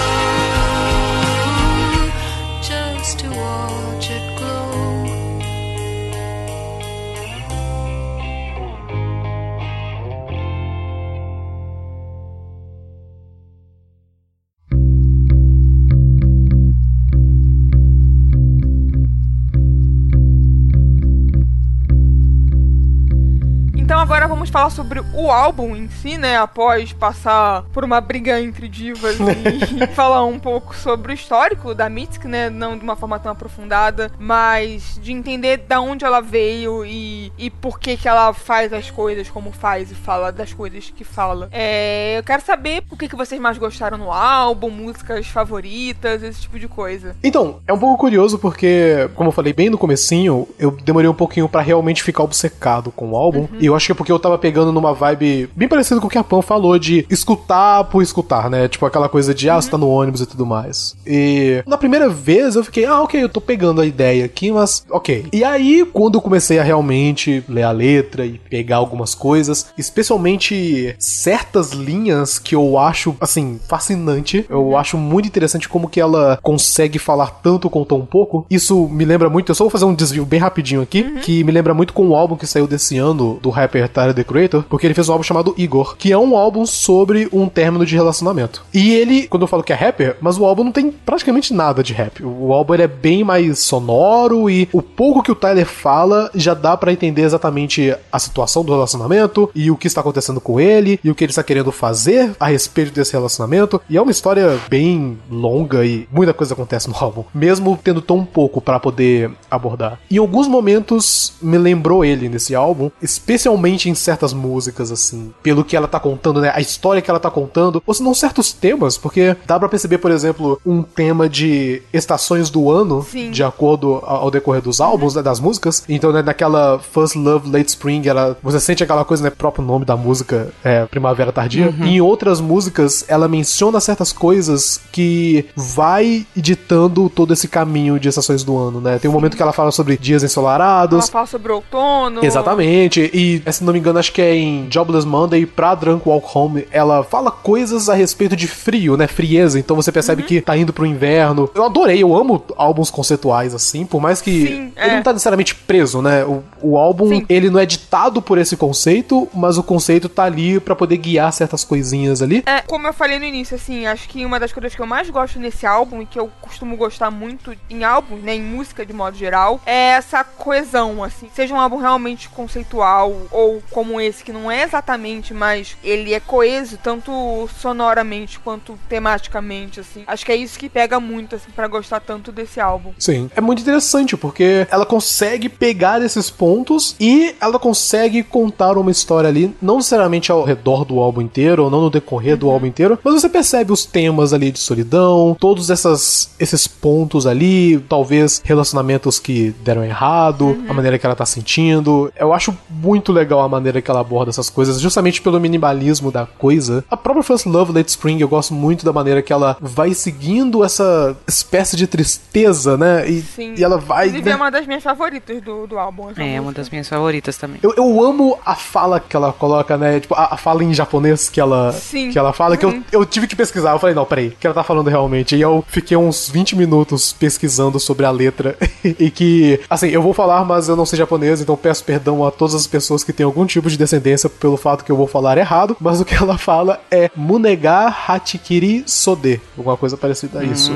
Falar sobre o álbum em si, né? Após passar por uma briga entre divas e falar um pouco sobre o histórico da Mitski, né? Não de uma forma tão aprofundada, mas de entender da onde ela veio e, e por que que ela faz as coisas como faz e fala das coisas que fala. É, eu quero saber o que, que vocês mais gostaram no álbum, músicas favoritas, esse tipo de coisa. Então, é um pouco curioso porque, como eu falei bem no comecinho, eu demorei um pouquinho pra realmente ficar obcecado com o álbum. E eu acho que é porque eu tava pegando numa vibe bem parecida com o que a Pan falou de escutar por escutar, né? Tipo aquela coisa de, ah, você tá no ônibus e tudo mais. E na primeira vez eu fiquei, ah, ok, eu tô pegando a ideia aqui, mas ok. E aí, quando eu comecei a realmente ler a letra e pegar algumas coisas, especialmente certas linhas que eu acho, assim, fascinante, eu acho muito interessante como que ela consegue falar tanto com tão pouco. Isso me lembra muito, eu só vou fazer um desvio bem rapidinho aqui, que me lembra muito com o álbum que saiu desse ano do rapper Tyler, The Creator, porque ele fez um álbum chamado Igor, que é um álbum sobre um término de relacionamento. E ele, quando eu falo que é rapper, mas o álbum não tem praticamente nada de rap. O álbum é bem mais sonoro e o pouco que o Tyler fala já dá pra entender exatamente a situação do relacionamento e o que está acontecendo com ele e o que ele está querendo fazer a respeito desse relacionamento. E é uma história bem longa e muita coisa acontece no álbum, mesmo tendo tão pouco pra poder abordar. Em alguns momentos me lembrou ele nesse álbum, especialmente em certas músicas assim, pelo que ela tá contando, né, a história que ela tá contando, ou se não certos temas, porque dá pra perceber, por exemplo, um tema de estações do ano, Sim. de acordo ao decorrer dos álbuns, né, das músicas. Então, né, naquela First Love Late Spring, ela, você sente aquela coisa, né, próprio nome da música é Primavera Tardia. E em outras músicas, ela menciona certas coisas que vai ditando todo esse caminho de estações do ano, né? Tem um momento que ela fala sobre dias Ela ensolarados, fala sobre outono. Exatamente. E, se não me engano, acho que é em Jobless Monday, pra Drunk Walk Home, ela fala coisas a respeito de frio, né? Frieza. Então você percebe Uhum. que tá indo pro inverno. Eu adorei, eu amo álbuns conceituais assim, por mais que Sim, ele é. não tá necessariamente preso, né? O, o álbum, Sim. ele não é ditado por esse conceito, mas o conceito tá ali pra poder guiar certas coisinhas ali. É, como eu falei no início, assim, acho que uma das coisas que eu mais gosto nesse álbum e que eu costumo gostar muito em álbuns, né, em música de modo geral, é essa coesão, assim. Seja um álbum realmente conceitual ou como esse, que não é exatamente, mas ele é coeso, tanto sonoramente quanto tematicamente, assim. Acho que é isso que pega muito, assim, para gostar tanto desse álbum. Sim. É muito interessante, porque ela consegue pegar esses pontos e ela consegue contar uma história ali, não necessariamente ao redor do álbum inteiro, ou não no decorrer do álbum inteiro, mas você percebe os temas ali de solidão, todos essas, esses pontos ali, talvez relacionamentos que deram errado, a maneira que ela tá sentindo. Eu acho muito legal a maneira que ela aborda essas coisas, justamente pelo minimalismo da coisa. A própria First Love Late Spring, eu gosto muito da maneira que ela vai seguindo essa espécie de tristeza, né? E, Sim. e ela vai. Inclusive, né? é uma das minhas favoritas do, do álbum. É, uma música. das minhas favoritas também. Eu, eu amo a fala que ela coloca, né? Tipo, a, a fala em japonês que ela, Sim. que ela fala, que eu, eu tive que pesquisar. Eu falei, não, peraí, o que ela tá falando realmente? E eu fiquei uns 20 minutos pesquisando sobre a letra. e que, assim, eu vou falar, mas eu não sei japonês, então peço perdão a todas as pessoas que têm algum tipo de descendência pelo fato que eu vou falar errado. Mas o que ela fala é Munega Hachikiri Sode. Alguma coisa parecida a isso.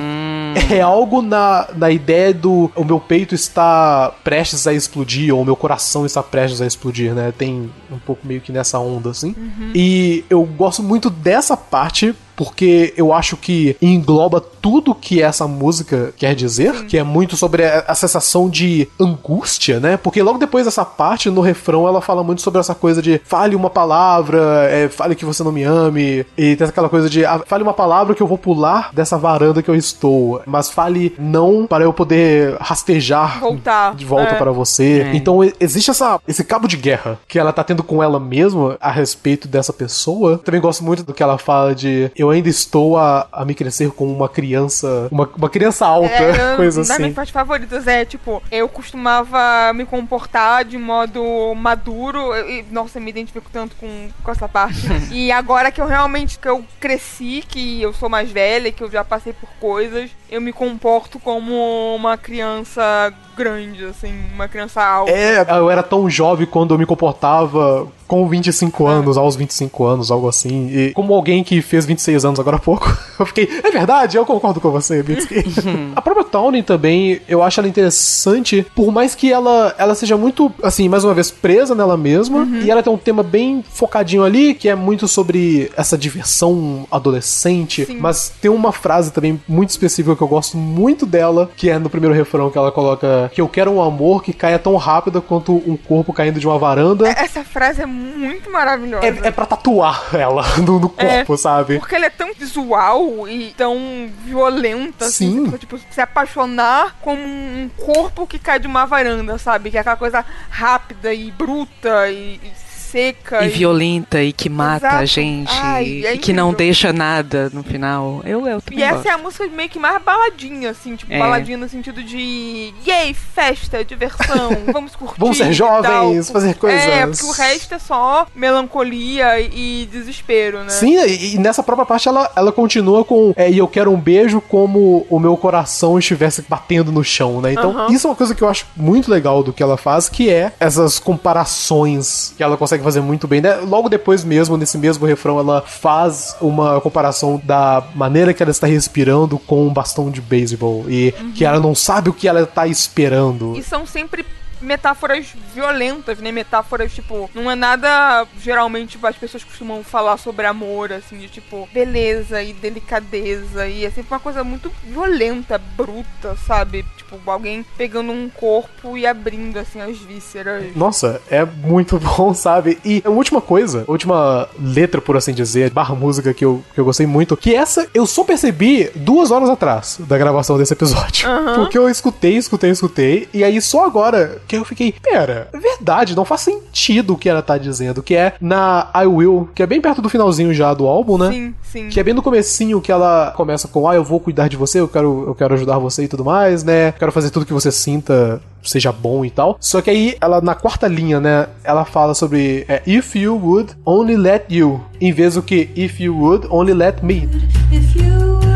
É algo na, na ideia do o meu peito está prestes a explodir, ou o meu coração está prestes a explodir, né? Tem um pouco meio que nessa onda, assim. E eu gosto muito dessa parte. Porque eu acho que engloba tudo que essa música quer dizer, que é muito sobre a, a sensação de angústia, né? Porque logo depois dessa parte, no refrão, ela fala muito sobre essa coisa de fale uma palavra, é, fale que você não me ame, e tem aquela coisa de ah, fale uma palavra que eu vou pular dessa varanda que eu estou, mas fale não para eu poder rastejar Voltar. de volta É. para você. É. Então existe essa, esse cabo de guerra que ela tá tendo com ela mesma a respeito dessa pessoa. Também gosto muito do que ela fala de eu ainda estou a, a me crescer como uma criança, uma, uma criança alta, É, coisa das assim. minhas partes favoritas é, tipo, eu costumava me comportar de modo maduro. E, nossa, eu me identifico tanto com, com essa parte. e agora que eu realmente que eu cresci, que eu sou mais velha, que eu já passei por coisas, eu me comporto como uma criança grande, assim, uma criança alta. É, eu era tão jovem quando eu me comportava com 25 É. anos, aos 25 anos, algo assim. E como alguém que fez 26 anos agora há pouco, eu fiquei, é verdade, eu concordo com você, Mitsuki. a própria Tawny também, eu acho ela interessante, por mais que ela, ela seja muito, assim, mais uma vez, presa nela mesma, Uhum. e ela tem um tema bem focadinho ali, que é muito sobre essa diversão adolescente, Sim. mas tem uma frase também muito específica que eu gosto muito dela, que é no primeiro refrão que ela coloca que eu quero um amor que caia tão rápido quanto um corpo caindo de uma varanda. Essa frase é muito maravilhosa. É, é pra tatuar ela no, no É. corpo, sabe? Porque ela é tão visual e tão violenta, assim. Sim. fica, tipo, se apaixonar como um corpo que cai de uma varanda, sabe? Que é aquela coisa rápida e bruta e, e seca. E violenta e que mata Exato. a gente. Ai, é e que não deixa nada no final. Eu, eu também E essa gosto. é a música meio que mais baladinha, assim, tipo, É. baladinha no sentido de yay, festa, diversão, vamos curtir. Vamos ser e jovens, tal. fazer coisas. É, porque o resto é só melancolia e desespero, né? Sim, e, e nessa própria parte ela, ela continua com é, e eu quero um beijo como o meu coração estivesse batendo no chão, né? Então, Aham. isso é uma coisa que eu acho muito legal do que ela faz, que é essas comparações que ela consegue fazer muito bem, né? Logo depois mesmo, nesse mesmo refrão, ela faz uma comparação da maneira que ela está respirando com um bastão de beisebol e que ela não sabe o que ela está esperando. E são sempre metáforas violentas, né? Metáforas, tipo, não é nada. Geralmente tipo, as pessoas costumam falar sobre amor, assim, de tipo, beleza e delicadeza. E é sempre uma coisa muito violenta, bruta, sabe? Tipo, alguém pegando um corpo e abrindo, assim, as vísceras. Nossa, é muito bom, sabe? E a última coisa, a última letra, por assim dizer, barra música que eu, que eu gostei muito, que essa eu só percebi duas horas atrás da gravação desse episódio. Porque eu escutei, escutei, escutei, e aí só agora que eu fiquei, pera, é verdade, não faz sentido o que ela tá dizendo, que é na I Will, que é bem perto do finalzinho já do álbum, né? Sim, sim. Que é bem no comecinho que ela começa com, ah, eu vou cuidar de você, eu quero, eu quero ajudar você e tudo mais, né? Quero fazer tudo que você sinta seja bom e tal. Só que aí, ela na quarta linha, né, ela fala sobre é, if you would only let you, em vez do que if you would only let me. If you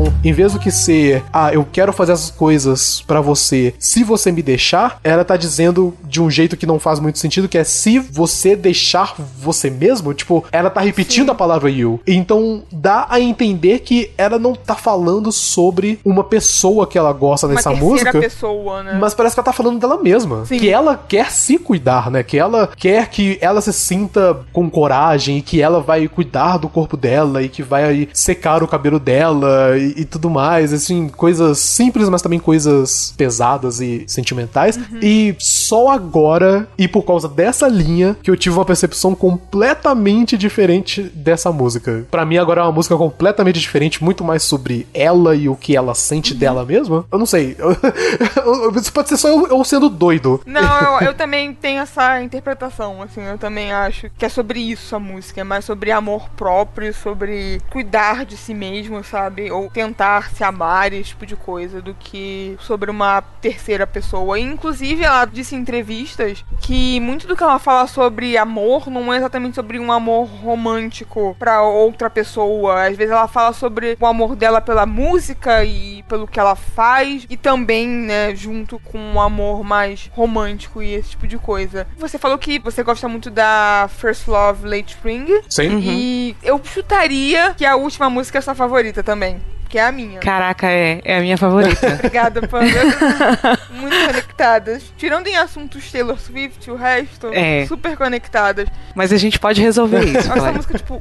Então, Em vez do que ser, ah, eu quero fazer essas coisas pra você se você me deixar, ela tá dizendo de um jeito que não faz muito sentido, que é se você deixar você mesmo, tipo, ela tá repetindo Sim. a palavra you. Então dá a entender que ela não tá falando sobre uma pessoa que ela gosta Uma nessa música. pessoa, né? Mas parece que ela tá falando dela mesma. Sim. Que ela quer se cuidar, né? Que ela quer que ela se sinta com coragem e que ela vai cuidar do corpo dela e que vai secar o cabelo dela e, e tudo mais. Assim, coisas simples, mas também coisas pesadas e sentimentais. E só agora, e por causa dessa linha, que eu tive uma percepção completamente diferente dessa música. Pra mim, agora é uma música completamente diferente, muito mais sobre ela e o que ela sente dela mesma. Eu não sei. Isso pode ser só eu, eu sendo doido. Não, eu, eu também tenho essa interpretação, assim, eu também acho que é sobre isso a música, é mais sobre amor próprio, sobre cuidar de si mesmo, sabe? Ou tentar se amar, esse tipo de coisa, do que sobre uma terceira pessoa. E, inclusive, ela disse em entrevistas que muito do que ela fala sobre amor não é exatamente sobre um amor romântico pra outra pessoa. Às vezes ela fala sobre o amor dela pela música e pelo que ela faz, e também, né, junto com um amor mais romântico e esse tipo de coisa. Você falou que você gosta muito da First Love Late Spring, Sim. e eu chutaria que a última música é sua favorita também. Que é a minha. Caraca, é, é a minha favorita. Obrigada, Panda. Muito conectadas. Tirando em assuntos Taylor Swift, o resto, É. super conectadas. Mas a gente pode resolver isso, Essa Clara. música, tipo,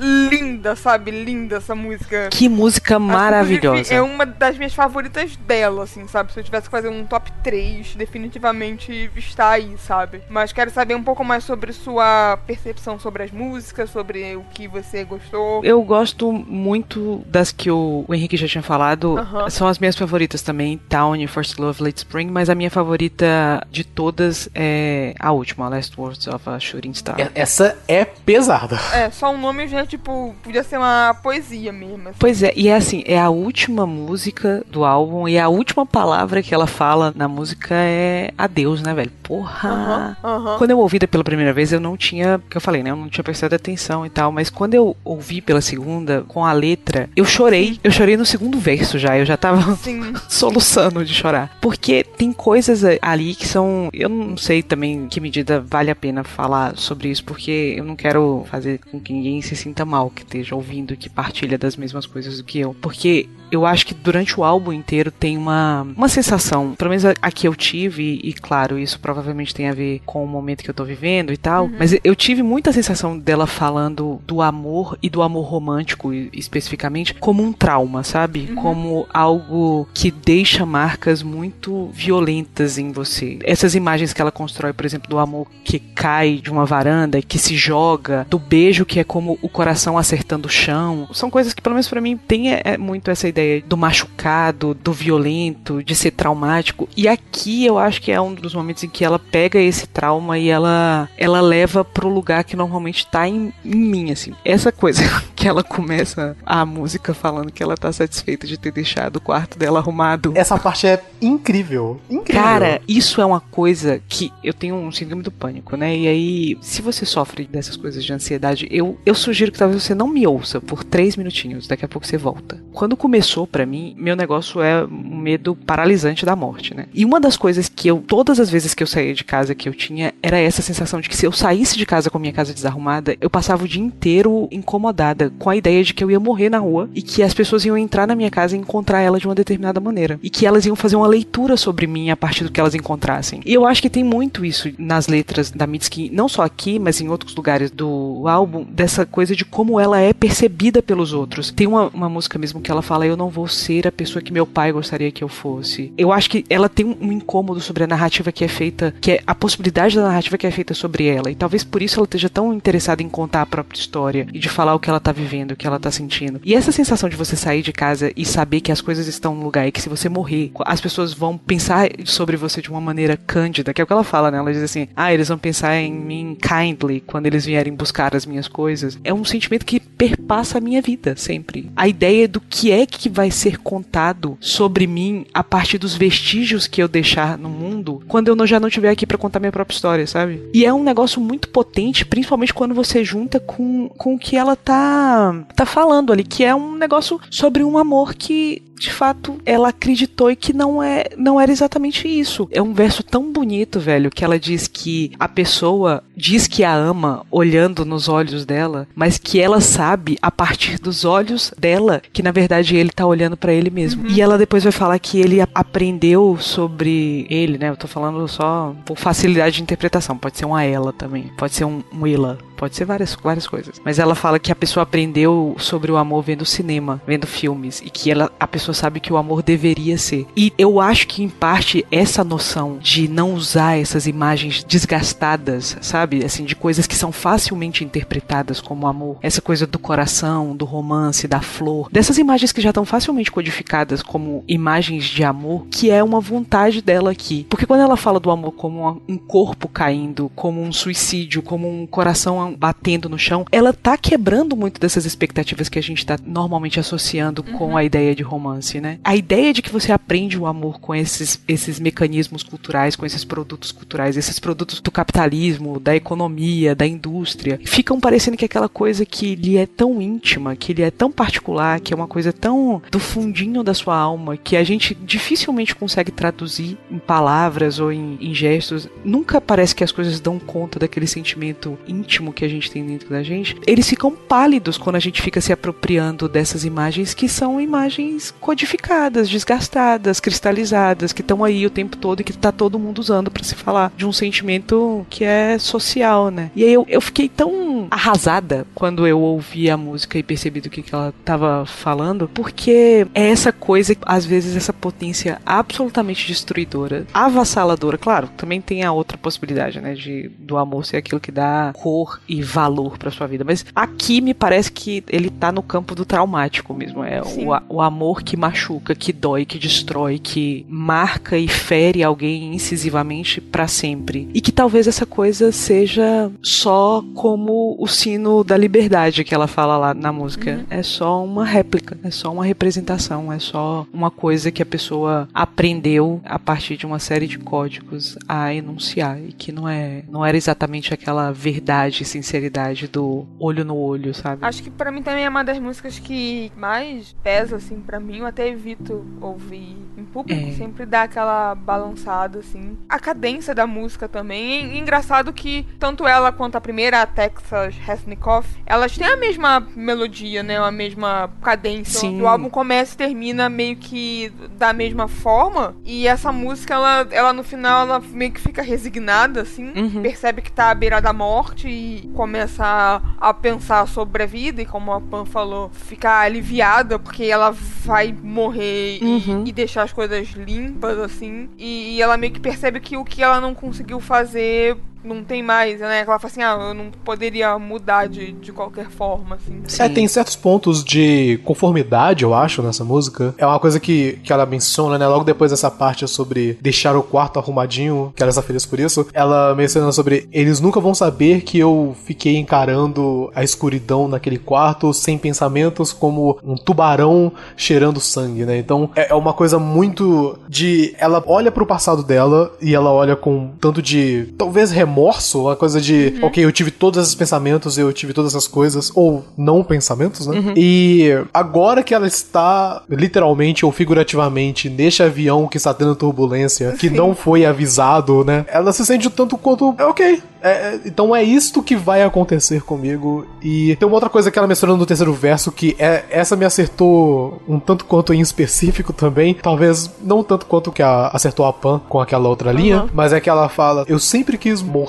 linda, sabe? Linda essa música. Que música maravilhosa. É uma das minhas favoritas dela, assim, sabe? Se eu tivesse que fazer um top 3, definitivamente está aí, sabe? Mas quero saber um pouco mais sobre sua percepção sobre as músicas, sobre o que você gostou. Eu gosto muito das que o, Henrique já tinha falado. Aham. São as minhas favoritas também, Town e First Love Late Spring, mas a minha favorita de todas é a última, Last Words of a Shooting Star. E- Essa é pesada. É, só o nome já, tipo, podia ser uma poesia mesmo. assim. Pois é, e é assim, é a última música do álbum e a última palavra que ela fala na música é adeus, né, velho? Porra! Aham, aham. Quando eu ouvi da pela primeira vez, eu não tinha, que eu falei, né, eu não tinha prestado atenção e tal, mas quando eu ouvi pela segunda, com a letra, eu chorei. Eu chorei no segundo verso já, eu já tava soluçando de chorar. Porque tem coisas ali que são. Eu não sei também em que medida vale a pena falar sobre isso, porque eu não quero fazer com que ninguém se sinta mal que esteja ouvindo, que partilha das mesmas coisas do que eu. Porque eu acho que durante o álbum inteiro tem uma, uma sensação, pelo menos a, a que eu tive, e claro, isso provavelmente tem a ver com o momento que eu tô vivendo e tal, mas eu tive muita sensação dela falando do amor e do amor romântico especificamente como um trauma, sabe? Como algo que deixa marcas muito violentas em você. Essas imagens que ela constrói, por exemplo, do amor que cai de uma varanda, que se joga, do beijo que é como o coração acertando o chão, são coisas que pelo menos pra mim tem é, é, muito essa ideia do machucado, do violento, de ser traumático. E aqui eu acho que é um dos momentos em que ela pega esse trauma e ela ela leva pro lugar que normalmente tá em, em mim, assim. Essa coisa que ela começa a música falando que ela tá satisfeita de ter deixado o quarto dela arrumado. Essa parte é incrível. Incrível. Cara, isso é uma coisa que eu tenho um síndrome do pânico, né? E aí, se você sofre dessas coisas de ansiedade, eu, eu sugiro que talvez você não me ouça por três minutinhos, daqui a pouco você volta. Quando começou pra mim, meu negócio é um medo paralisante da morte, né? E uma das coisas que eu, todas as vezes que eu saía de casa que eu tinha, era essa sensação de que se eu saísse de casa com a minha casa desarrumada, eu passava o dia inteiro incomodada com a ideia de que eu ia morrer na rua e que as pessoas iam entrar na minha casa e encontrar ela de uma determinada maneira. E que elas iam fazer uma leitura sobre mim a partir do que elas encontrassem. E eu acho que tem muito isso nas letras da Mitski, não só aqui, mas em outros lugares do álbum, dessa coisa de como ela é percebida pelos outros. Tem uma, uma música mesmo que ela fala: Eu não vou ser a pessoa que meu pai gostaria que eu fosse. Eu acho que ela tem um, incômodo sobre a narrativa que é feita, que é a possibilidade da narrativa que é feita sobre ela. E talvez por isso ela esteja tão interessada em contar a própria história e de falar o que ela tá vivendo, o que ela tá sentindo. E essa sensação de você sair de casa e saber que as coisas estão no lugar e que se você morrer, as pessoas vão pensar sobre você de uma maneira cândida, que é o que ela fala, né? Ela diz assim: ah, eles vão pensar em mim kindly quando eles vierem buscar as minhas coisas. É um sentimento que perpassa a minha vida sempre. A ideia do que é que vai ser contado sobre mim a partir dos vestígios que eu deixar no mundo quando eu já não estiver aqui pra contar minha própria história, sabe? E é um negócio muito potente, principalmente quando você junta com, com o que ela tá, tá falando ali, que é um negócio sobre um amor que de fato ela acreditou e que não é não era exatamente isso. É um verso tão bonito, velho, que ela diz que a pessoa diz que a ama olhando nos olhos dela, mas que ela sabe a partir dos olhos dela que na verdade ele tá olhando pra ele mesmo. E ela depois vai falar que ele aprendeu sobre ele, né? Eu tô falando só por facilidade de interpretação, pode ser uma ela também, pode ser um, um ela, pode ser várias várias coisas. Mas ela fala que a pessoa aprendeu sobre o amor vendo cinema, vendo filmes e que ela a pessoa sabe que o amor deveria ser. E eu acho que em parte essa noção de não usar essas imagens desgastadas, sabe? Assim, de coisas que são facilmente interpretadas como amor, essa coisa do coração, do romance, da flor, dessas imagens que já estão facilmente codificadas como imagens de amor, que é uma vontade dela aqui. Porque quando ela fala do amor como um corpo caindo, como um suicídio, como um coração batendo no chão, ela tá quebrando muito dessas expectativas que a gente tá normalmente associando com a ideia de romance, né? A ideia de que você aprende o amor com esses, esses mecanismos culturais, com esses produtos culturais, esses produtos do capitalismo, da economia, da indústria, ficam parecendo que é aquela coisa que lhe é tão íntima, que lhe é tão particular, que é uma coisa tão do fundinho da sua alma, que a gente dificilmente consegue traduzir em palavras ou em, em gestos. Nunca parece que as coisas dão conta daquele sentimento íntimo que a gente tem dentro da gente. Eles ficam pálidos quando a gente fica se apropriando dessas imagens que são imagens codificadas, desgastadas, cristalizadas, que estão aí o tempo todo e que tá todo mundo usando pra se falar de um sentimento que é social, né? E aí eu, eu fiquei tão arrasada quando eu ouvi a música e percebi do que, que ela tava falando, porque é essa coisa, às vezes, essa potência absolutamente destruidora, avassaladora. Claro, também tem a outra possibilidade, né? De do amor ser aquilo que dá cor e valor pra sua vida. Mas aqui me parece que ele tá no campo do traumático mesmo. É o, o amor que machuca, que dói, que destrói, que marca e fere alguém incisivamente pra sempre. E que talvez essa coisa seja só como o sino da liberdade que ela fala lá na música. É só uma réplica, é só uma representação, é só uma coisa que a pessoa aprendeu a partir de uma série de códigos a enunciar e que não é não era exatamente aquela verdade e sinceridade do olho no olho, sabe? Acho que pra mim também é uma das músicas que mais pesa, assim, pra mim. Eu até evito ouvir em público, É. sempre dá aquela balançada, assim. A cadência da música também. E engraçado que tanto ela quanto a primeira, a Texas Resnikoff, elas têm a mesma melodia, né? A mesma cadência. Sim. O álbum começa e termina meio que da mesma forma. E essa música, ela, ela no final, ela meio que fica resignada, assim Uhum. percebe que tá à beira da morte e começa a, pensar sobre a vida e como a Pan falou, ficar aliviada porque ela vai morrer e- Uhum. e, deixar as coisas limpas assim. E, e ela meio que percebe que o que ela não conseguiu fazer não tem mais, né? Ela fala assim, ah, eu não poderia mudar de, de qualquer forma, assim. É, Sim. tem certos pontos de conformidade, eu acho, nessa música. É uma coisa que, que ela menciona, né? Logo depois dessa parte sobre deixar o quarto arrumadinho, que ela está feliz por isso. Ela menciona sobre eles nunca vão saber que eu fiquei encarando a escuridão naquele quarto sem pensamentos como um tubarão cheirando sangue, né? Então é é uma coisa muito de. Ela olha pro passado dela e ela olha com tanto de. talvez remorso, uma coisa de. Ok, eu tive todos esses pensamentos, eu tive todas essas coisas, ou não pensamentos, né? E agora que ela está literalmente ou figurativamente neste avião que está tendo turbulência, que não foi avisado, né? Ela se sente tanto quanto. É ok. É, é, então é isto que vai acontecer comigo. E tem uma outra coisa que ela menciona no terceiro verso que é essa me acertou um tanto quanto em específico também. Talvez não tanto quanto que a, acertou a Pan com aquela outra linha, mas é que ela fala: Eu sempre quis morrer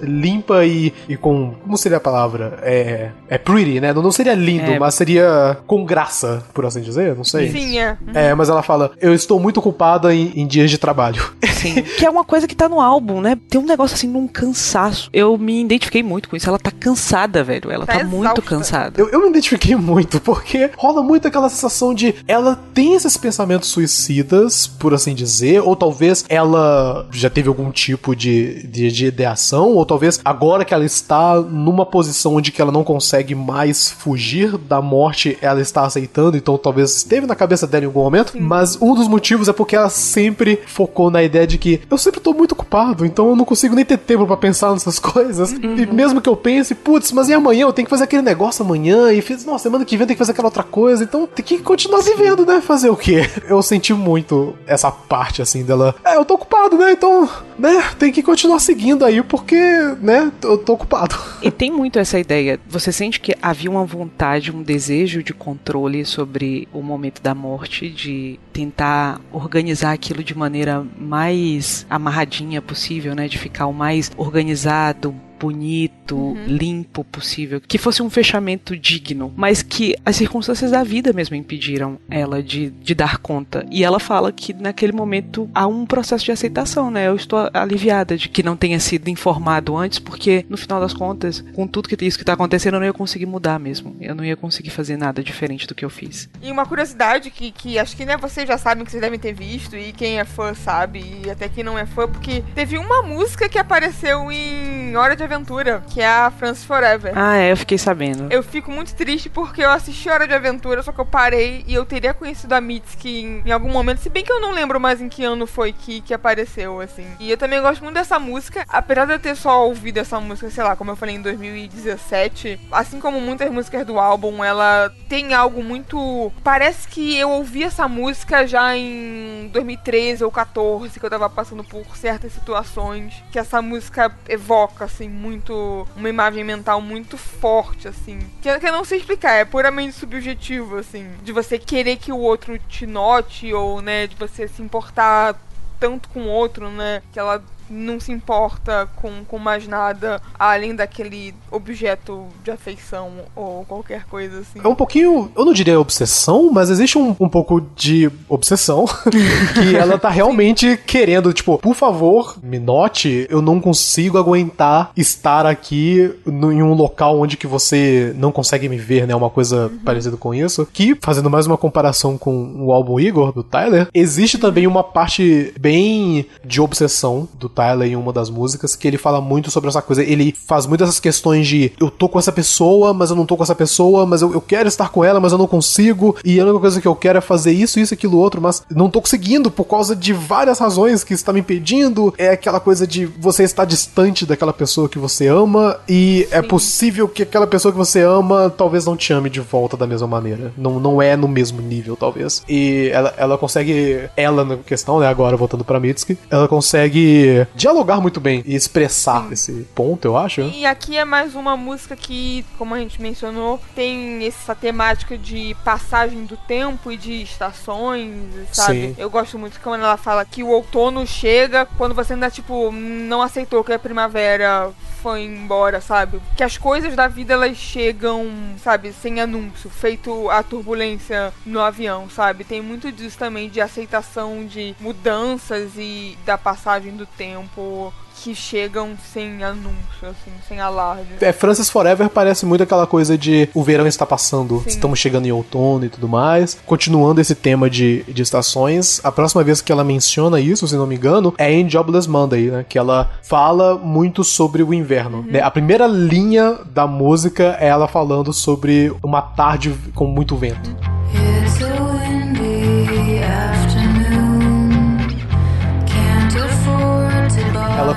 limpa e, e com. Como seria a palavra? É, é pretty, né? Não, não seria lindo, É. mas seria com graça, por assim dizer. Não sei. Sim, é. É, mas ela fala: Eu estou muito ocupada em, em dias de trabalho. assim. que é uma coisa que tá no álbum, né? Tem um negócio assim, num cansaço. Eu me identifiquei muito com isso. Ela tá cansada, velho. Ela Tá tá, muito cansada. Eu, eu me identifiquei muito, porque rola muito aquela sensação de ela tem esses pensamentos suicidas, por assim dizer, ou talvez ela já teve algum tipo de, de, de ideação, ou talvez agora que ela está numa posição onde que ela não consegue mais fugir da morte, ela está aceitando, então talvez esteve na cabeça dela em algum momento, mas um dos motivos é porque ela sempre focou na ideia de que eu sempre tô muito ocupado, então eu não consigo nem ter tempo pra pensar nessas coisas, e mesmo que eu pense, putz, mas e amanhã? Eu tenho que fazer aquele negócio amanhã, e fiz, nossa, semana que vem eu tenho que fazer aquela outra coisa, então tem que continuar vivendo, né? Fazer o quê? Eu senti muito essa parte, assim, dela. É, eu tô ocupado, né? Então, né? Tem que continuar seguindo aí, porque, né? Eu tô ocupado. E tem muito essa ideia. Você sente que havia uma vontade, um desejo de controle sobre o momento da morte, de tentar organizar aquilo de maneira mais amarradinha possível, né? De ficar o mais organizado, bonito, limpo possível, que fosse um fechamento digno, mas que as circunstâncias da vida mesmo impediram ela de, de dar conta. E ela fala que naquele momento há um processo de aceitação, né? Eu estou aliviada de que não tenha sido informado antes, porque no final das contas, com tudo que isso que tá acontecendo, eu não ia conseguir mudar mesmo. Eu não ia conseguir fazer nada diferente do que eu fiz. E uma curiosidade que, que acho que né, vocês já sabem que vocês devem ter visto, e quem é fã sabe, e até quem não é fã, porque teve uma música que apareceu em Hora de Aventura, que é a France Forever. Ah, é, eu fiquei sabendo. Eu fico muito triste porque eu assisti Hora de Aventura, só que eu parei e eu teria conhecido a Mitski em, em algum momento, se bem que eu não lembro mais em que ano foi que, que apareceu, assim. E eu também gosto muito dessa música, apesar de eu ter só ouvido essa música, sei lá, como eu falei, em 2017, assim como muitas músicas do álbum, ela tem algo muito. Parece que eu ouvi essa música já em 2013 ou 14, que eu tava passando por certas situações, que essa música evoca, assim, muito. uma imagem mental muito forte, assim. Que, que eu não sei explicar, é puramente subjetivo, assim. De você querer que o outro te note, ou, né, de você se importar tanto com o outro, né? Que ela não se importa com, com mais nada além daquele objeto de afeição ou qualquer coisa assim. É um pouquinho, eu não diria obsessão, mas existe um, um pouco de obsessão que ela tá realmente querendo, tipo, por favor, me note, eu não consigo aguentar estar aqui no- em um local onde que você não consegue me ver, né? Uma coisa parecida com isso. Que, fazendo mais uma comparação com o álbum Igor, do Tyler, existe também uma parte bem de obsessão do Tyler em uma das músicas, que ele fala muito sobre essa coisa. Ele faz muitas essas questões de eu tô com essa pessoa, mas eu não tô com essa pessoa, mas eu, eu quero estar com ela, mas eu não consigo. E a única coisa que eu quero é fazer isso, isso, aquilo, outro, mas não tô conseguindo por causa de várias razões que está me impedindo. É aquela coisa de você estar distante daquela pessoa que você ama e é possível que aquela pessoa que você ama talvez não te ame de volta da mesma maneira. Não, não é no mesmo nível, talvez. E ela, ela consegue, ela na questão, né, agora voltando pra Mitski, ela consegue dialogar muito bem e expressar esse ponto, eu acho. E aqui é mais uma música que, como a gente mencionou, tem essa temática de passagem do tempo e de estações, sabe? Sim. Eu gosto muito quando ela fala que o outono chega quando você ainda, tipo, não aceitou que a primavera foi embora, sabe? Que as coisas da vida elas chegam, sabe, sem anúncio, feito a turbulência no avião, sabe? Tem muito disso também de aceitação de mudanças e da passagem do tempo que chegam sem anúncio, assim, sem alarde. É, Francis Forever parece muito aquela coisa de o verão está passando, Sim. estamos chegando em outono e tudo mais. Continuando esse tema de, de estações, a próxima vez que ela menciona isso, se não me engano, é em Jobless Monday, né? Que ela fala muito sobre o inverno. né? A primeira linha da música é ela falando sobre uma tarde com muito vento. It's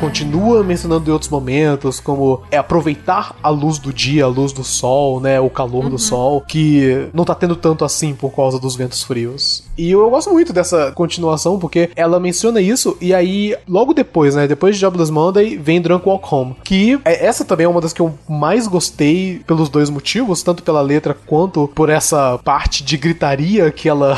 continua mencionando em outros momentos, como é aproveitar a luz do dia, a luz do sol, né? O calor do sol, que não tá tendo tanto assim por causa dos ventos frios. E eu gosto muito dessa continuação, porque ela menciona isso, e aí, logo depois, né? Depois de Jobless Monday, vem Drunk Walk Home. Que é- essa também é uma das que eu mais gostei pelos dois motivos, tanto pela letra quanto por essa parte de gritaria que ela,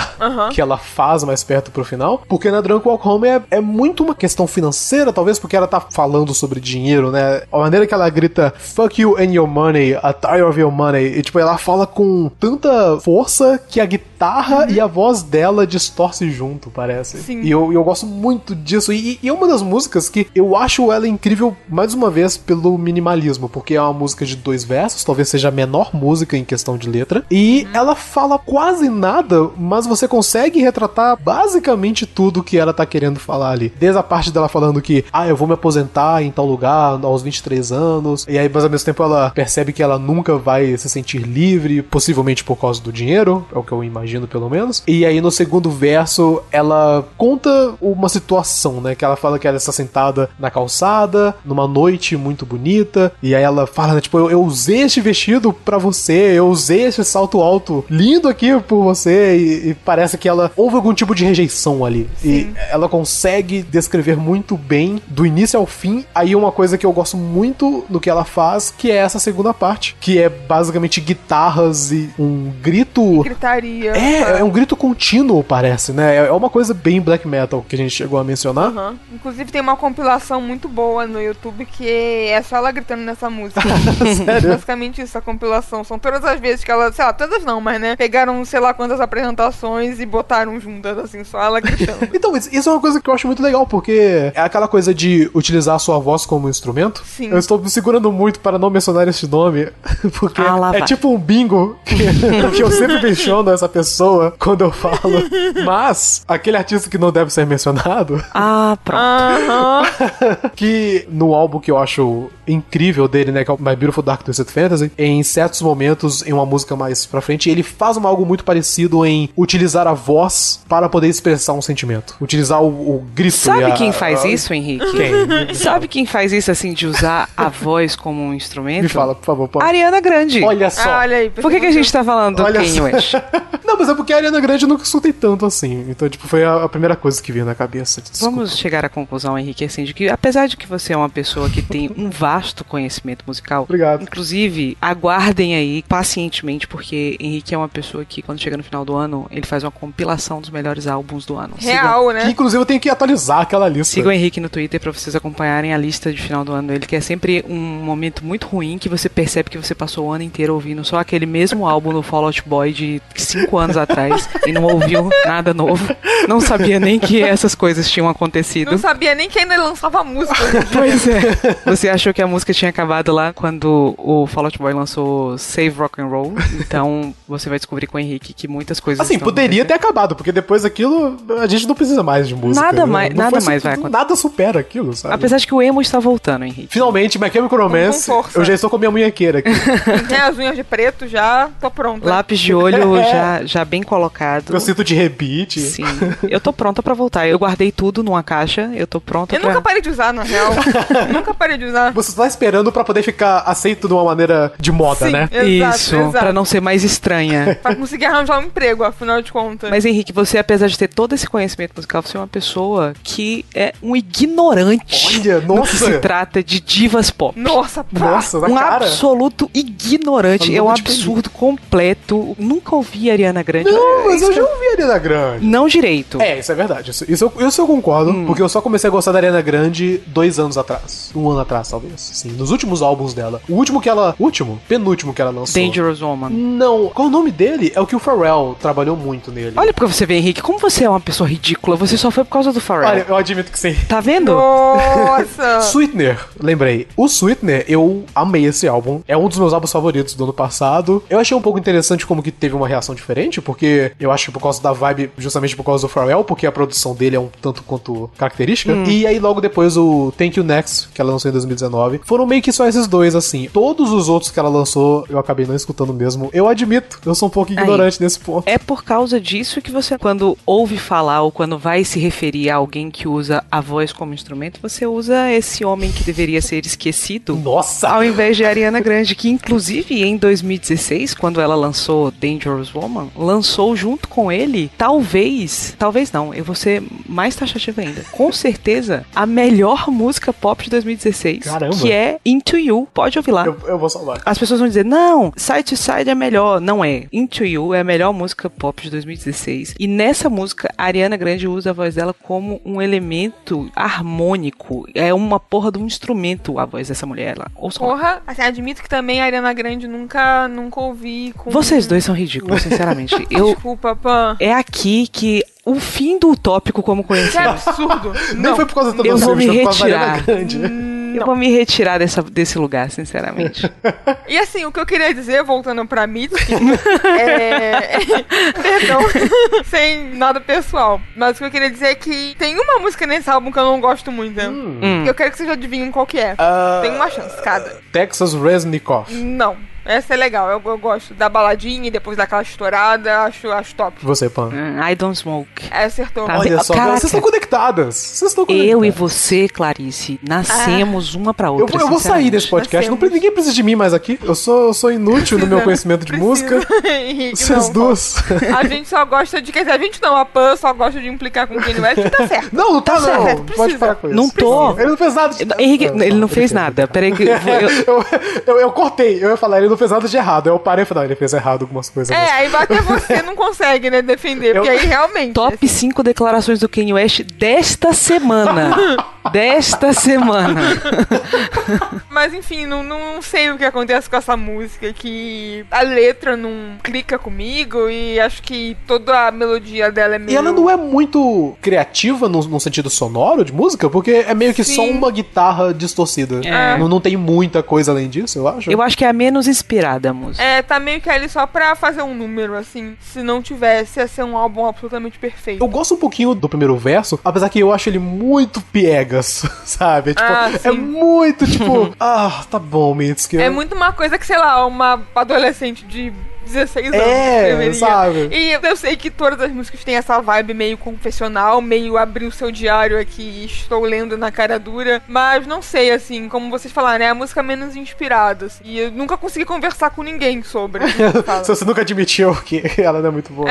que ela faz mais perto pro final. Porque na Drunk Walk Home é, é muito uma questão financeira, talvez, porque ela tá falando sobre dinheiro, né? A maneira que ela grita fuck you and your money, I'm tired of your money. E tipo, ela fala com tanta força que a guitarra e a voz dela ela distorce junto, parece. Sim. E eu, eu gosto muito disso. E, e é uma das músicas que eu acho ela incrível, mais uma vez, pelo minimalismo, porque é uma música de dois versos, talvez seja a menor música em questão de letra. E ela fala quase nada, mas você consegue retratar basicamente tudo que ela tá querendo falar ali. Desde a parte dela falando que, ah, eu vou me aposentar em tal lugar aos 23 anos. E aí, mas ao mesmo tempo, ela percebe que ela nunca vai se sentir livre, possivelmente por causa do dinheiro, é o que eu imagino pelo menos. E aí no segundo verso, ela conta uma situação, né? Que ela fala que ela está sentada na calçada, numa noite muito bonita. E aí ela fala, né, tipo, eu, eu usei este vestido pra você, eu usei este salto alto lindo aqui por você. E, e parece que ela houve algum tipo de rejeição ali. E ela consegue descrever muito bem, do início ao fim. Aí uma coisa que eu gosto muito no que ela faz, que é essa segunda parte, que é basicamente guitarras e um grito. Gritaria. É, é um grito contínuo, parece, né? É uma coisa bem black metal que a gente chegou a mencionar. Aham. Inclusive tem uma compilação muito boa no YouTube que é só ela gritando nessa música. Sério? Basicamente isso, a compilação. São todas as vezes que ela, sei lá, todas não, mas né, pegaram sei lá quantas apresentações e botaram juntas, assim, só ela gritando. Então, isso é uma coisa que eu acho muito legal, porque é aquela coisa de utilizar a sua voz como instrumento. Sim. Eu estou me segurando muito para não mencionar esse nome, porque Ah, é tipo um bingo que, que eu sempre menciono essa pessoa quando eu falo. Mas, aquele artista que não deve ser mencionado, Ah, pronto. Que no álbum que eu acho incrível dele, né, que é o My Beautiful Dark Twisted Fantasy, em certos momentos, em uma música mais pra frente, ele faz uma, algo muito parecido em utilizar a voz para poder expressar um sentimento. Utilizar o, o grito. e Sabe a- quem faz a- isso, Henrique? Quem? Sabe quem faz isso, assim, de usar a voz como um instrumento? Me fala, por favor. pode. Ariana Grande. Olha só. Ah, olha aí. Por que, que a gente tá falando do Olha Kanye. West? Não, mas é porque a Ariana Grande nunca escutei tanto assim. Então, tipo, foi a, a primeira coisa que veio na cabeça. Desculpa. Vamos chegar à conclusão, Henrique, assim, de que apesar de que você é uma pessoa que tem um vasto conhecimento musical, Obrigado. inclusive, aguardem aí pacientemente, porque Henrique é uma pessoa que, quando chega no final do ano, ele faz uma compilação dos melhores álbuns do ano. Real, Que, né? inclusive, eu tenho que atualizar aquela lista. Siga o Henrique no Twitter pra vocês acompanharem a lista de final do ano dele, que é sempre um momento muito ruim que você percebe que você passou o ano inteiro ouvindo só aquele mesmo álbum no Fall Out Boy de 5 anos atrás e não ouviu nada novo. Não sabia nem que essas coisas tinham acontecido. Não sabia nem que ainda lançava música. Pois é. Você achou que a música tinha acabado lá quando o Fall Out Boy lançou Save Rock and Roll? Então você vai descobrir com o Henrique que muitas coisas Assim, poderia ter acabado, porque depois daquilo a gente não precisa mais de música. Nada né? mais- Não nada mais vai acontecer. Nada supera aquilo, sabe? Apesar de que o emo está voltando, Henrique. Finalmente, My Chemical Romance, Com força. eu já estou com a minha munhequeira aqui. As unhas de preto já, tô pronta. Lápis de olho já, já bem colocado. eu sinto de rebite. Sim. Eu tô pronta pra voltar. Eu guardei tudo numa caixa. Eu tô pronta Eu pra. nunca parei de usar, na real. nunca parei de usar. Você tá esperando pra poder ficar aceito de uma maneira de moda, Sim. né? Exato, Isso, exato. pra não ser mais estranha. Pra conseguir arranjar um emprego, afinal de contas. Mas Henrique, você, apesar de ter todo esse conhecimento musical, você é uma pessoa que é um ignorante Olha, no que nossa. se trata de divas pop. Nossa, pá. Nossa, na um cara. absoluto ignorante. É um absurdo completo. Nunca ouvi a Ariana Grande. Não, mas eu já ouvi Ariana Grande. Não direito. É, isso é verdade. Isso, isso, eu, isso eu concordo, Hum. porque eu só comecei a gostar da Ariana Grande dois anos atrás. Um ano atrás, talvez. Sim, nos últimos álbuns dela. O último que ela. Último? Penúltimo que ela lançou. Dangerous Woman. Não, qual o nome dele? É o que o Pharrell trabalhou muito nele. Olha pra você ver, Henrique, como você é uma pessoa ridícula. Você só foi por causa do Pharrell. Olha, eu admito que sim. Tá vendo? Nossa. Sweetener, lembrei. O Sweetener, eu amei esse álbum. É um dos meus álbuns favoritos do ano passado. Eu achei um pouco interessante como que teve uma reação diferente, porque eu acho que por causa da vibe, justamente por causa do Pharrell, porque a produção dele é um tanto quanto característica. E aí logo depois o Thank You Next, que ela lançou em 2019. Foram meio que só esses dois, assim. Todos os outros que ela lançou, eu acabei não escutando mesmo. Eu admito, eu sou um pouco ignorante nesse ponto. É por causa disso que você, quando ouve falar ou quando vai se referir a alguém que usa a voz como instrumento, você usa esse homem que deveria ser esquecido. Nossa! Ao invés de Ariana Grande, que inclusive em 2016, quando ela lançou Dangerous Woman, lançou junto com ele, talvez, talvez não, eu vou ser mais taxativa ainda, com certeza, a melhor música pop de 2016, Caramba. que é Into You. Pode ouvir lá. Eu, eu vou salvar. As pessoas vão dizer, não, Side to Side é melhor. Não é. Into You é a melhor música pop de 2016. E nessa música, a Ariana Grande usa a voz dela como um elemento harmônico. É uma porra de um instrumento a voz dessa mulher lá. Ouçam lá. Porra, assim, admito que também a Ariana Grande nunca, nunca ouvi com... Vocês dois são ridículos, sinceramente. Eu, Desculpa, Pan. É aqui que o fim do utópico como Que conhecemos. absurdo. Nem Não. foi por causa do eu vou me retirar. Grande. Eu vou me retirar dessa, desse lugar, sinceramente. E assim, o que eu queria dizer, voltando pra Mitski, é... Perdão, sem nada pessoal. Mas o que eu queria dizer é que tem uma música nesse álbum que eu não gosto muito. Hum. Que eu quero que vocês adivinhem qual que é. Ah, Tem uma chance, cada. Texas Resnikov. Não. Essa é legal, eu, eu gosto da baladinha e depois daquela estourada, acho, acho top. Você, Pan. Hum, I don't smoke. É, acertou. Tá Olha só, Caraca. vocês estão conectadas. Vocês estão conectadas. Eu e você, Clarice, nascemos uma pra Eu outra. vou, eu vou sair desse podcast. Não, ninguém precisa de mim mais aqui. Eu sou, eu sou inútil no meu conhecimento de música. Henrique, Vocês não, duas. A gente só gosta de. Quer dizer, a gente não, a Pan só gosta de implicar com quem não é, que tá certo. Não, não tá, certo, não. precisa. Pode parar com isso. Não tô. Ele não fez nada de Henrique, ele não fez nada. Peraí que eu eu- Eu, eu, eu cortei, eu ia falar, ele não fez nada de errado. Eu parei e falei, não, ele fez errado algumas coisas. É, aí até você não consegue, né, defender, porque aí realmente. Top 5 declarações do Kanye West desta semana. desta semana. Mas enfim, não, não sei o que acontece com essa música, que a letra não clica comigo e acho que toda a melodia dela é meio. E ela não é muito criativa no, no sentido sonoro de música, porque é meio que só Sim. uma guitarra distorcida. É. Não, não tem muita coisa além disso, eu acho. Eu acho que é a menos inspirada a música. É, tá meio que ali só pra fazer um número, assim. Se não tivesse, ia ser um álbum absolutamente perfeito. Eu gosto um pouquinho do primeiro verso, apesar que eu acho ele muito sabe? Tipo, Ah, é muito tipo, ah, tá bom, Mitski. É muito uma coisa que, sei lá, uma adolescente de 16 anos É, sabe? E eu sei que todas as músicas têm essa vibe meio confessional, meio abrir o seu diário aqui e estou lendo na cara dura. Mas não sei, assim, como vocês falaram, é a música menos inspirada. assim, E eu nunca consegui conversar com ninguém sobre. assim. Se você nunca admitiu que ela não é muito boa.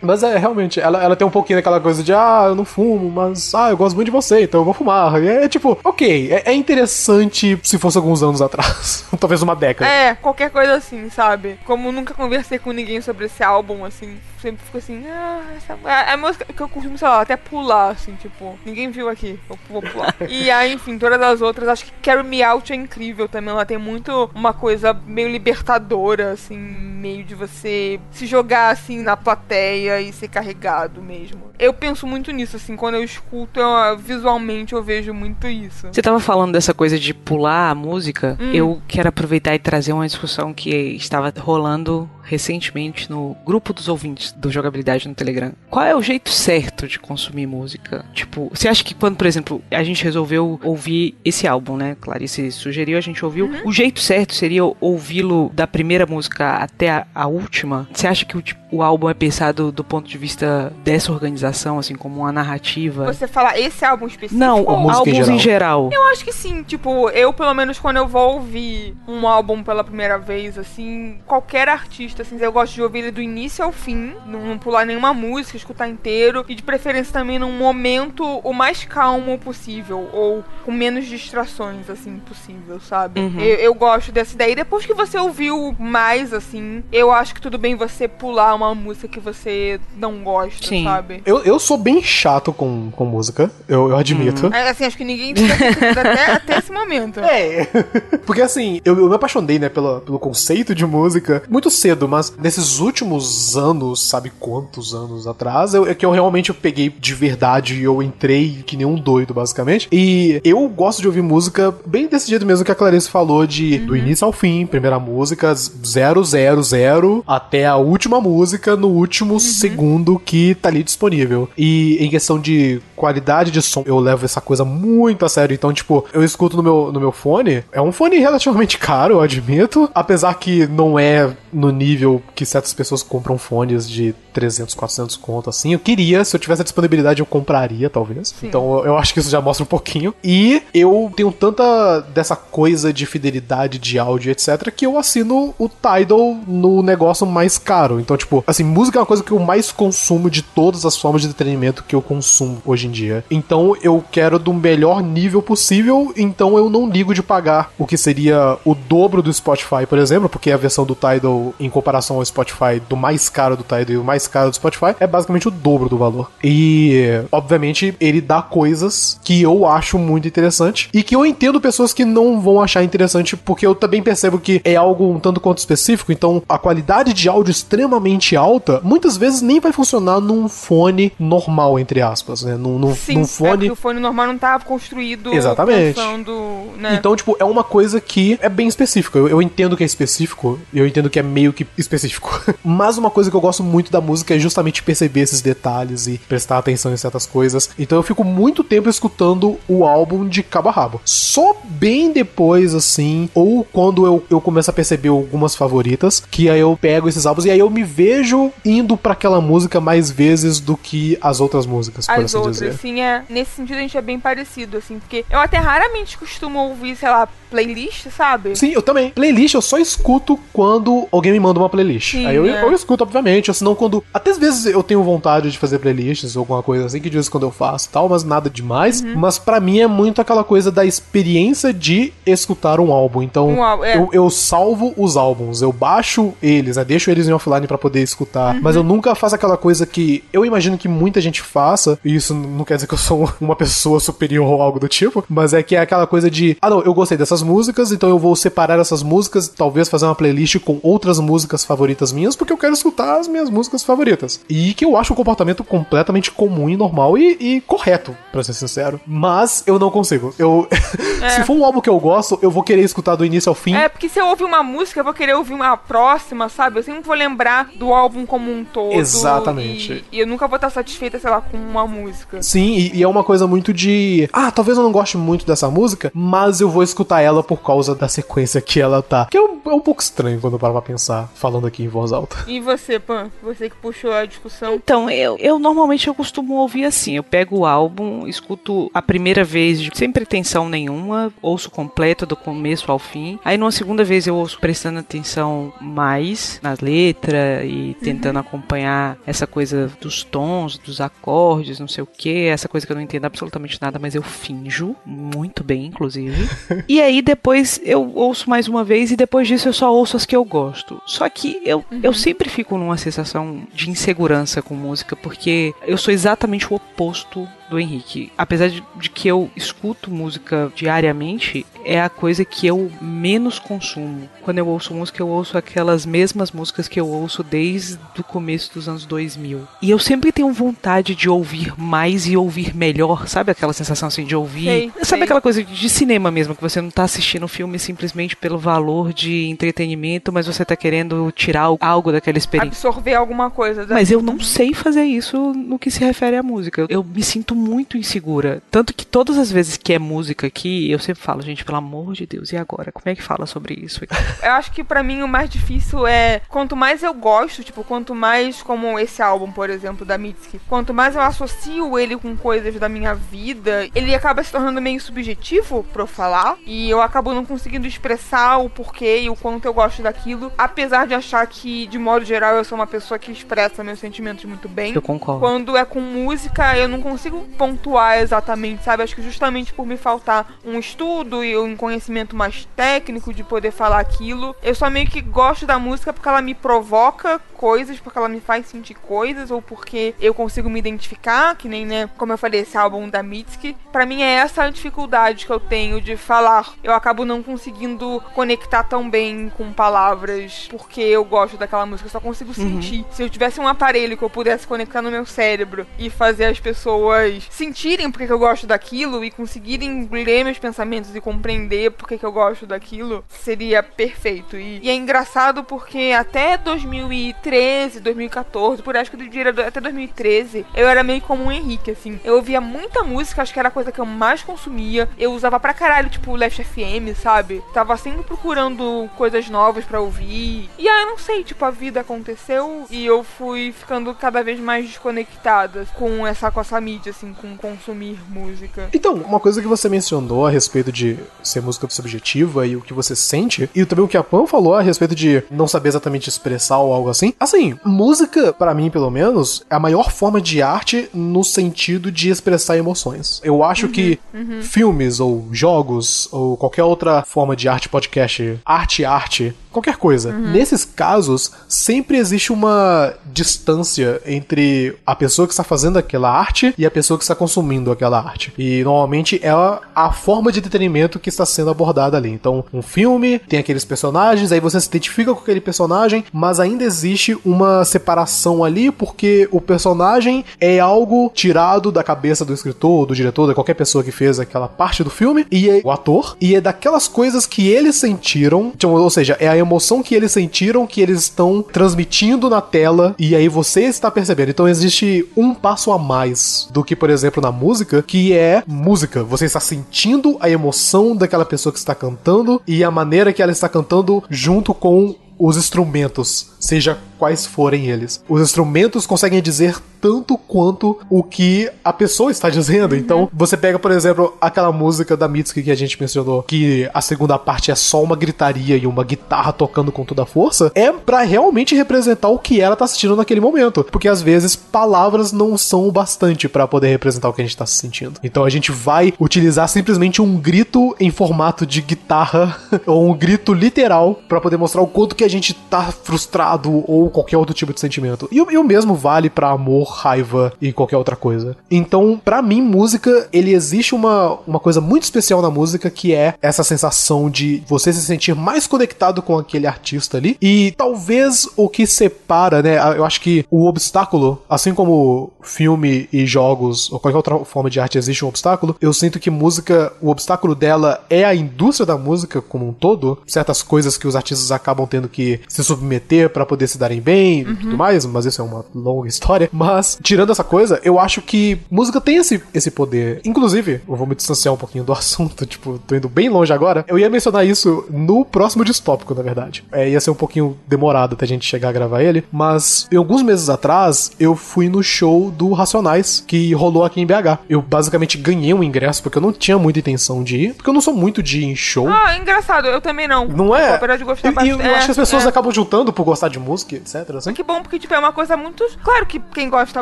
Mas é, realmente, ela, ela tem um pouquinho daquela coisa de, ah, eu não fumo, mas, ah, eu gosto muito de você, então eu vou fumar. E é, tipo, ok, é, é interessante se fosse alguns anos atrás. Talvez uma década. É, qualquer coisa assim, sabe? Como nunca conversei com ninguém sobre esse álbum, assim, sempre fico assim, ah, essa é a música que eu costumo, sei lá, até pular, assim, tipo, ninguém viu aqui, eu vou pular. e aí, enfim, todas as outras, acho que Carry Me Out é incrível também, ela tem muito uma coisa meio libertadora, assim, meio de você se jogar, assim, na plateia e ser carregado mesmo. Eu penso muito nisso, assim, quando eu escuto, eu, visualmente eu vejo muito isso. Você tava falando dessa coisa de pular a música. Hum. Eu quero aproveitar e trazer uma discussão que estava rolando recentemente no grupo dos ouvintes do Jogabilidade no Telegram. Qual é o jeito certo de consumir música? Tipo, você acha que quando, por exemplo, a gente resolveu ouvir esse álbum, né? Clarice sugeriu, a gente ouviu. O jeito certo seria ouvi-lo da primeira música até a, a última? Você acha que o, tipo, o álbum é pensado do ponto de vista dessa organização, assim, como uma narrativa? Você fala esse álbum específico? Não, Ou música em álbuns em geral. Eu acho que sim, tipo, eu pelo menos quando eu vou ouvir um álbum pela primeira vez, assim, qualquer artista, assim, eu gosto de ouvir ele do início ao fim, não, não pular nenhuma música, escutar inteiro, e de preferência também num momento o mais calmo possível, ou com menos distrações, assim, possível, sabe? Uhum. Eu, eu gosto dessa ideia. E depois que você ouviu mais, assim, eu acho que tudo bem você pular uma música que você não gosta, Sim. sabe? Eu, eu sou bem chato com, com música, eu, eu admito. É, Assim, acho que ninguém até, até esse momento. É. Porque assim, eu, eu me apaixonei, né, pela, pelo conceito de música muito cedo, mas nesses últimos anos, sabe quantos anos atrás, eu, é que eu realmente peguei de verdade e eu entrei que nem um doido, basicamente. E eu gosto de ouvir música bem desse jeito mesmo que a Clarice falou, de do início ao fim, primeira música, 000 até a última música no último segundo que tá ali disponível. E em questão de qualidade de som, eu levo essa coisa muito a sério. Então, tipo, eu escuto no meu, no meu fone. É um fone relativamente caro, eu admito. Apesar que não é no nível que certas pessoas compram fones de 300, 400 conto, assim. Eu queria, se eu tivesse a disponibilidade, eu compraria, talvez. Então, eu, eu acho que isso já mostra um pouquinho. E eu tenho tanta dessa coisa de fidelidade de áudio, etc., que eu assino o Tidal no negócio mais caro. Então, tipo, assim, música é uma coisa que eu mais consumo de todas as formas de entretenimento que eu consumo hoje em dia. Então, eu quero do melhor nível possível, então eu não ligo de pagar o que seria o dobro do Spotify, por exemplo, porque a versão do Tidal, em comparação ao Spotify, do mais caro do Tidal e o mais caro do Spotify, é basicamente o dobro do valor. E, obviamente, ele dá coisas que eu acho muito interessante e que eu entendo pessoas que não vão achar interessante, porque eu também percebo que é algo um tanto quanto específico, então a qualidade de áudio extremamente alta, muitas vezes nem vai funcionar num fone normal, entre aspas, né? Num, num, Sim, num é fone. porque o fone normal não tava construído Exatamente. pensando, né? Então, tipo, é uma coisa que é bem específica. Eu, eu entendo que é específico, eu entendo que é meio que específico. Mas uma coisa que eu gosto muito da música é justamente perceber esses detalhes e prestar atenção em certas coisas. Então eu fico muito tempo escutando o álbum de cabo a rabo. Só bem depois, assim, ou quando eu, eu começo a perceber algumas favoritas, que aí eu pego esses álbuns e aí eu me vejo indo pra aquela música mais vezes do que as outras músicas, por As assim outras, dizer. sim, é. Nesse sentido a gente é bem parecido, assim, porque eu até raramente costumo ouvir, sei lá, playlist, sabe? Sim, eu também. Playlist eu só escuto quando alguém me manda uma playlist. Sim, Aí eu, é. eu escuto, obviamente, ou senão quando. Até às vezes eu tenho vontade de fazer playlists ou alguma coisa assim, que em quando eu faço e tal, mas nada demais. Uhum. Mas pra mim é muito aquela coisa da experiência de escutar um álbum. Então Um álbum, é. eu, eu salvo os álbuns, eu baixo eles, né? Deixo eles em offline pra poder escutar. Uhum. Mas eu nunca faço aquela coisa que eu imagino que muita gente faça, e isso não quer dizer que eu sou uma pessoa superior ou algo do tipo, mas é que é aquela coisa de, ah não, eu gostei dessas músicas, então eu vou separar essas músicas, talvez fazer uma playlist com outras músicas favoritas minhas, porque eu quero escutar as minhas músicas favoritas. E que eu acho um comportamento completamente comum e normal e, e correto, pra ser sincero. Mas eu não consigo. Eu se for um álbum que eu gosto, eu vou querer escutar do início ao fim. É, porque se eu ouvir uma música, eu vou querer ouvir uma próxima, sabe? Eu sempre vou lembrar do álbum como um todo. Exatamente. E, e eu nunca vou estar satisfeita, sei lá, com uma música. Sim, e, e é uma coisa muito de. Ah, talvez eu não goste muito dessa música, mas eu vou escutar ela por causa da sequência que ela tá. Que é um, é um pouco estranho quando eu paro pra pensar, falando aqui em voz alta. E você, Pan? Você que puxou a discussão. Então, eu, eu normalmente eu costumo ouvir assim, eu pego o álbum, escuto a primeira vez sem pretensão nenhuma, ouço completo do começo ao fim. Aí numa segunda vez eu ouço prestando atenção mais na letra e tentando acompanhar essa coisa dos tons, dos acordes, não sei o que, essa coisa que eu não entendo absolutamente nada, mas eu finjo muito bem, inclusive. e aí depois eu ouço mais uma vez e depois disso eu só ouço as que eu gosto. Só que eu, eu sempre fico numa sensação de insegurança com música, porque eu sou exatamente o oposto do Henrique. Apesar de, de que eu escuto música diariamente, é a coisa que eu menos consumo. Quando eu ouço música, eu ouço aquelas mesmas músicas que eu ouço desde o começo dos anos 2000. E eu sempre tenho vontade de ouvir mais e ouvir melhor, sabe aquela sensação assim de ouvir? Sei, sabe sei. aquela coisa de cinema mesmo, que você não tá assistindo o filme simplesmente pelo valor de entretenimento, mas você tá querendo tirar algo daquela experiência. Absorver alguma coisa. Da... Mas eu não sei fazer isso no que se refere à música. Eu, eu me sinto muito insegura. Tanto que todas as vezes que é música aqui, eu sempre falo, gente, pelo amor de Deus, e agora? Como é que fala sobre isso? Eu acho que pra mim o mais difícil é quanto mais eu gosto, tipo, quanto mais como esse álbum, por exemplo, da Mitski, quanto mais eu associo ele com coisas da minha vida, ele acaba se tornando meio subjetivo pra eu falar e eu acabo não conseguindo expressar o porquê e o quanto eu gosto daquilo, apesar de achar que de modo geral eu sou uma pessoa que expressa meus sentimentos muito bem. Eu concordo. Quando é com música, eu não consigo pontuar exatamente, sabe? Acho que justamente por me faltar um estudo e um conhecimento mais técnico de poder falar aquilo, eu só meio que gosto da música porque ela me provoca coisas, porque ela me faz sentir coisas, ou porque eu consigo me identificar, que nem, né, como eu falei, esse álbum da Mitski. Pra mim é essa a dificuldade que eu tenho de falar. Eu acabo não conseguindo conectar tão bem com palavras porque eu gosto daquela música, eu só consigo sentir. Se eu tivesse um aparelho que eu pudesse conectar no meu cérebro e fazer as pessoas sentirem porque que eu gosto daquilo e conseguirem ler meus pensamentos e compreender porque que eu gosto daquilo, seria perfeito. E, e é engraçado porque até 2013, 2014, por acho que eu diria até 2013, eu era meio como o Henrique, assim. Eu ouvia muita música, acho que era a coisa que eu mais consumia. Eu usava pra caralho, tipo, Left FM, sabe? Tava sempre procurando coisas novas pra ouvir. E aí, eu não sei, tipo, a vida aconteceu e eu fui ficando cada vez mais desconectada com essa, com essa mídia, assim, com consumir música. Então, uma coisa que você mencionou a respeito de ser música subjetiva e o que você sente, e também o que a Pan falou a respeito de não saber exatamente expressar ou algo assim. Assim, música, pra mim pelo menos, é a maior forma de arte no sentido de expressar emoções. Eu acho que filmes ou jogos ou qualquer outra forma de arte podcast, arte arte, qualquer coisa. Nesses casos, sempre existe uma distância entre a pessoa que está fazendo aquela arte e a pessoa que está consumindo aquela arte. E normalmente é a, a forma de entretenimento que está sendo abordada ali. Então, um filme tem aqueles personagens, aí você se identifica com aquele personagem, mas ainda existe uma separação ali porque o personagem é algo tirado da cabeça do escritor, do diretor, de qualquer pessoa que fez aquela parte do filme, e é o ator, e é daquelas coisas que eles sentiram, então, ou seja, é a emoção que eles sentiram que eles estão transmitindo na tela, e aí você está percebendo. Então existe um passo a mais do que, por exemplo, na música, que é música. Você está sentindo a emoção daquela pessoa que está cantando e a maneira que ela está cantando junto com os instrumentos, seja quais forem eles. Os instrumentos conseguem dizer tanto quanto o que a pessoa está dizendo. Então, você pega, por exemplo, aquela música da Mitsuki que a gente mencionou, que a segunda parte é só uma gritaria e uma guitarra tocando com toda a força, é pra realmente representar o que ela tá sentindo naquele momento. Porque às vezes palavras não são o bastante pra poder representar o que a gente tá sentindo. Então a gente vai utilizar simplesmente um grito em formato de guitarra ou um grito literal pra poder mostrar o quanto que a gente tá frustrado ou qualquer outro tipo de sentimento. E, o- e o mesmo vale pra amor, raiva e qualquer outra coisa. Então, pra mim, música, ele existe uma, uma coisa muito especial na música que é essa sensação de você se sentir mais conectado com aquele artista ali. E talvez o que separa, né? Eu acho que o obstáculo, assim como filme e jogos ou qualquer outra forma de arte existe um obstáculo, eu sinto que música, o obstáculo dela é a indústria da música como um todo, certas coisas que os artistas acabam tendo que se submeter pra poder se darem bem e tudo mais, mas isso é uma longa história. Mas, tirando essa coisa, eu acho que música tem esse, esse poder. Inclusive, eu vou me distanciar um pouquinho do assunto, tipo, tô indo bem longe agora. Eu ia mencionar isso no próximo distópico, na verdade. É, ia ser um pouquinho demorado até a gente chegar a gravar ele, mas alguns meses atrás, eu fui no show do Racionais, que rolou aqui em BH. Eu basicamente ganhei um ingresso, porque eu não tinha muita intenção de ir, porque eu não sou muito de ir em show. Ah, engraçado, eu também não. Não é? Apesar de gostar E- e bastante. eu acho que as pessoas é. acabam juntando por gostar de música, etc. Assim. Que bom, porque, tipo, é uma coisa muito. Claro que quem gosta,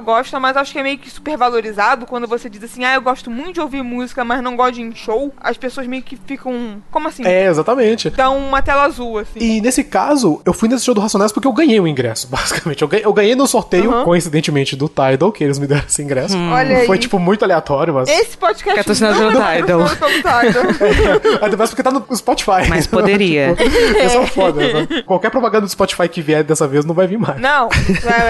gosta, mas acho que é meio que super valorizado quando você diz assim, ah, eu gosto muito de ouvir música, mas não gosto de ir em show. As pessoas meio que ficam. Como assim? É, exatamente. Dão uma tela azul, assim. E nesse caso, eu fui nesse show do Racionais porque eu ganhei o ingresso, basicamente. Eu ganhei, eu ganhei no sorteio, Uhum. coincidentemente, do Tidal, que eles me deram esse ingresso. Olha Foi, aí. tipo, muito aleatório, mas. Esse podcast. Que é não é Tidal. patrocinado pelo Tidal. Ainda mais porque tá no Spotify. Mas poderia. tipo, esse é o foda. né? Qualquer propaganda do Spotify que vier dessa vez não vai vir mais. Não,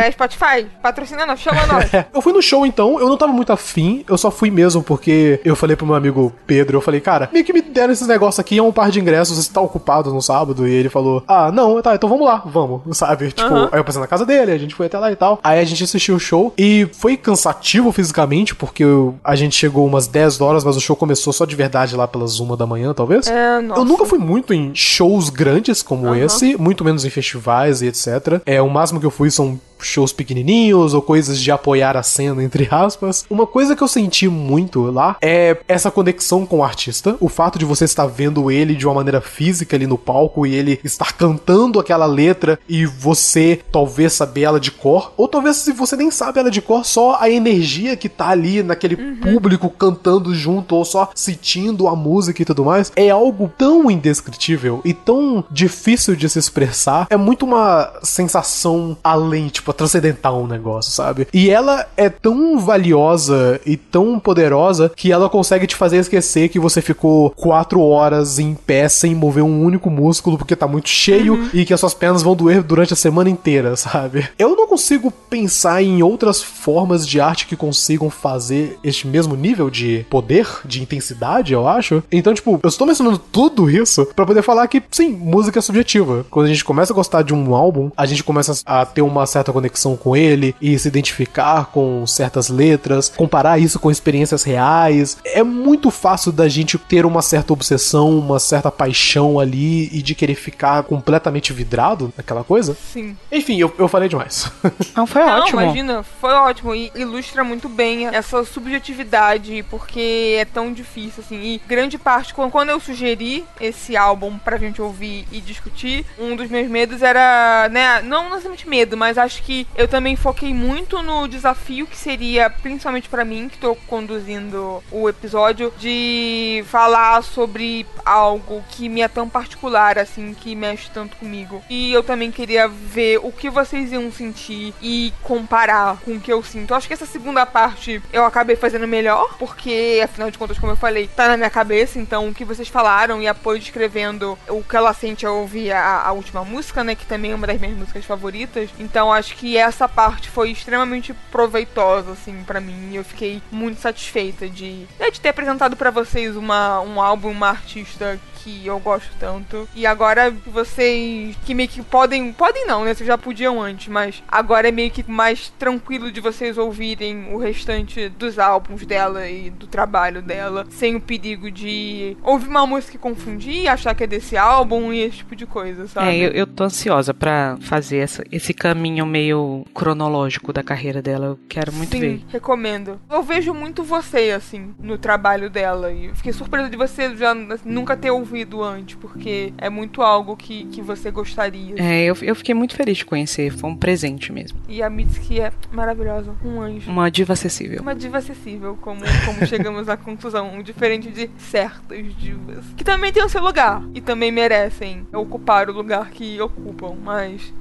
é, é Spotify. Patrocina nós, chama nós. É, eu fui no show então, eu não tava muito afim, eu só fui mesmo porque eu falei pro meu amigo Pedro, eu falei, cara, meio que me deram esses negócios aqui, é um par de ingressos, você tá ocupado no sábado, e ele falou, ah, não, tá, então vamos lá, vamos, sabe? Tipo, aí eu passei na casa dele, a gente foi até lá e tal, aí a gente assistiu o show, e foi cansativo fisicamente, porque eu- a gente chegou umas 10 horas, mas o show começou só de verdade lá pelas uma da manhã, talvez. É, nossa. Eu nunca fui muito em shows grandes como esse, muito menos em festivais e etc. É, o máximo que eu fui são shows pequenininhos ou coisas de apoiar a cena, entre aspas. Uma coisa que eu senti muito lá é essa conexão com o artista, o fato de você estar vendo ele de uma maneira física ali no palco e ele estar cantando aquela letra e você talvez saber ela de cor, ou talvez se você nem sabe ela de cor, só a energia que tá ali naquele público cantando junto ou só sentindo a música e tudo mais, é algo tão indescritível e tão difícil de se expressar. É muito uma sensação além, tipo, transcendental um negócio, sabe? E ela é tão valiosa e tão poderosa que ela consegue te fazer esquecer que você ficou quatro horas em pé sem mover um único músculo porque tá muito cheio e que as suas pernas vão doer durante a semana inteira, sabe? Eu não consigo pensar em outras formas de arte que consigam fazer este mesmo nível de poder, de intensidade, eu acho. Então, tipo, eu estou mencionando tudo isso pra poder falar que, sim, música é subjetiva. Quando a gente começa a gostar de um álbum, a gente começa a ter uma certa conexão com ele e se identificar com certas letras, comparar isso com experiências reais. É muito fácil da gente ter uma certa obsessão, uma certa paixão ali e de querer ficar completamente vidrado naquela coisa. Sim. Enfim, eu, eu falei demais. Não, foi Não, ótimo. imagina, foi ótimo e ilustra muito bem essa subjetividade, porque é tão difícil, assim. E grande parte, quando quando eu sugeri esse álbum pra gente ouvir e discutir, um dos meus medos era, né, não necessariamente medo, mas acho que eu também foquei muito no desafio que seria, principalmente para mim, que tô conduzindo o episódio, de falar sobre algo que me é tão particular, assim, que mexe tanto comigo. E eu também queria ver o que vocês iam sentir e comparar com o que eu sinto. Acho que essa segunda parte eu acabei fazendo melhor, porque afinal de contas, como eu falei, tá na minha cabeça, então o que vocês falaram e apoio descrevendo o que ela sente ao ouvir a, a última música, né, que também é uma das minhas músicas favoritas. Então acho que essa parte foi extremamente proveitosa, assim, para mim. Eu fiquei muito satisfeita de, né, de ter apresentado para vocês uma, um álbum, uma artista que eu gosto tanto. E agora vocês que meio que podem. Podem não, né? Vocês já podiam antes, mas agora é meio que mais tranquilo de vocês ouvirem o restante dos álbuns dela e do trabalho dela, sem o perigo de ouvir uma música e confundir, achar que é desse álbum e esse tipo de coisa, sabe? É, eu, eu tô ansiosa pra fazer essa, esse caminho meio cronológico da carreira dela. Eu quero muito Sim, ver. recomendo. Eu vejo muito você, assim, no trabalho dela. E eu fiquei surpresa de você já nunca ter ouvido antes, porque é muito algo que, que você gostaria. É, eu, eu fiquei muito feliz de conhecer. Foi um presente mesmo. E a Mitski é maravilhosa, um anjo. Uma diva acessível. Uma diva acessível, como, como chegamos à conclusão, diferente de certas divas. Que também tem o seu lugar e também merecem ocupar o lugar que ocupam, mas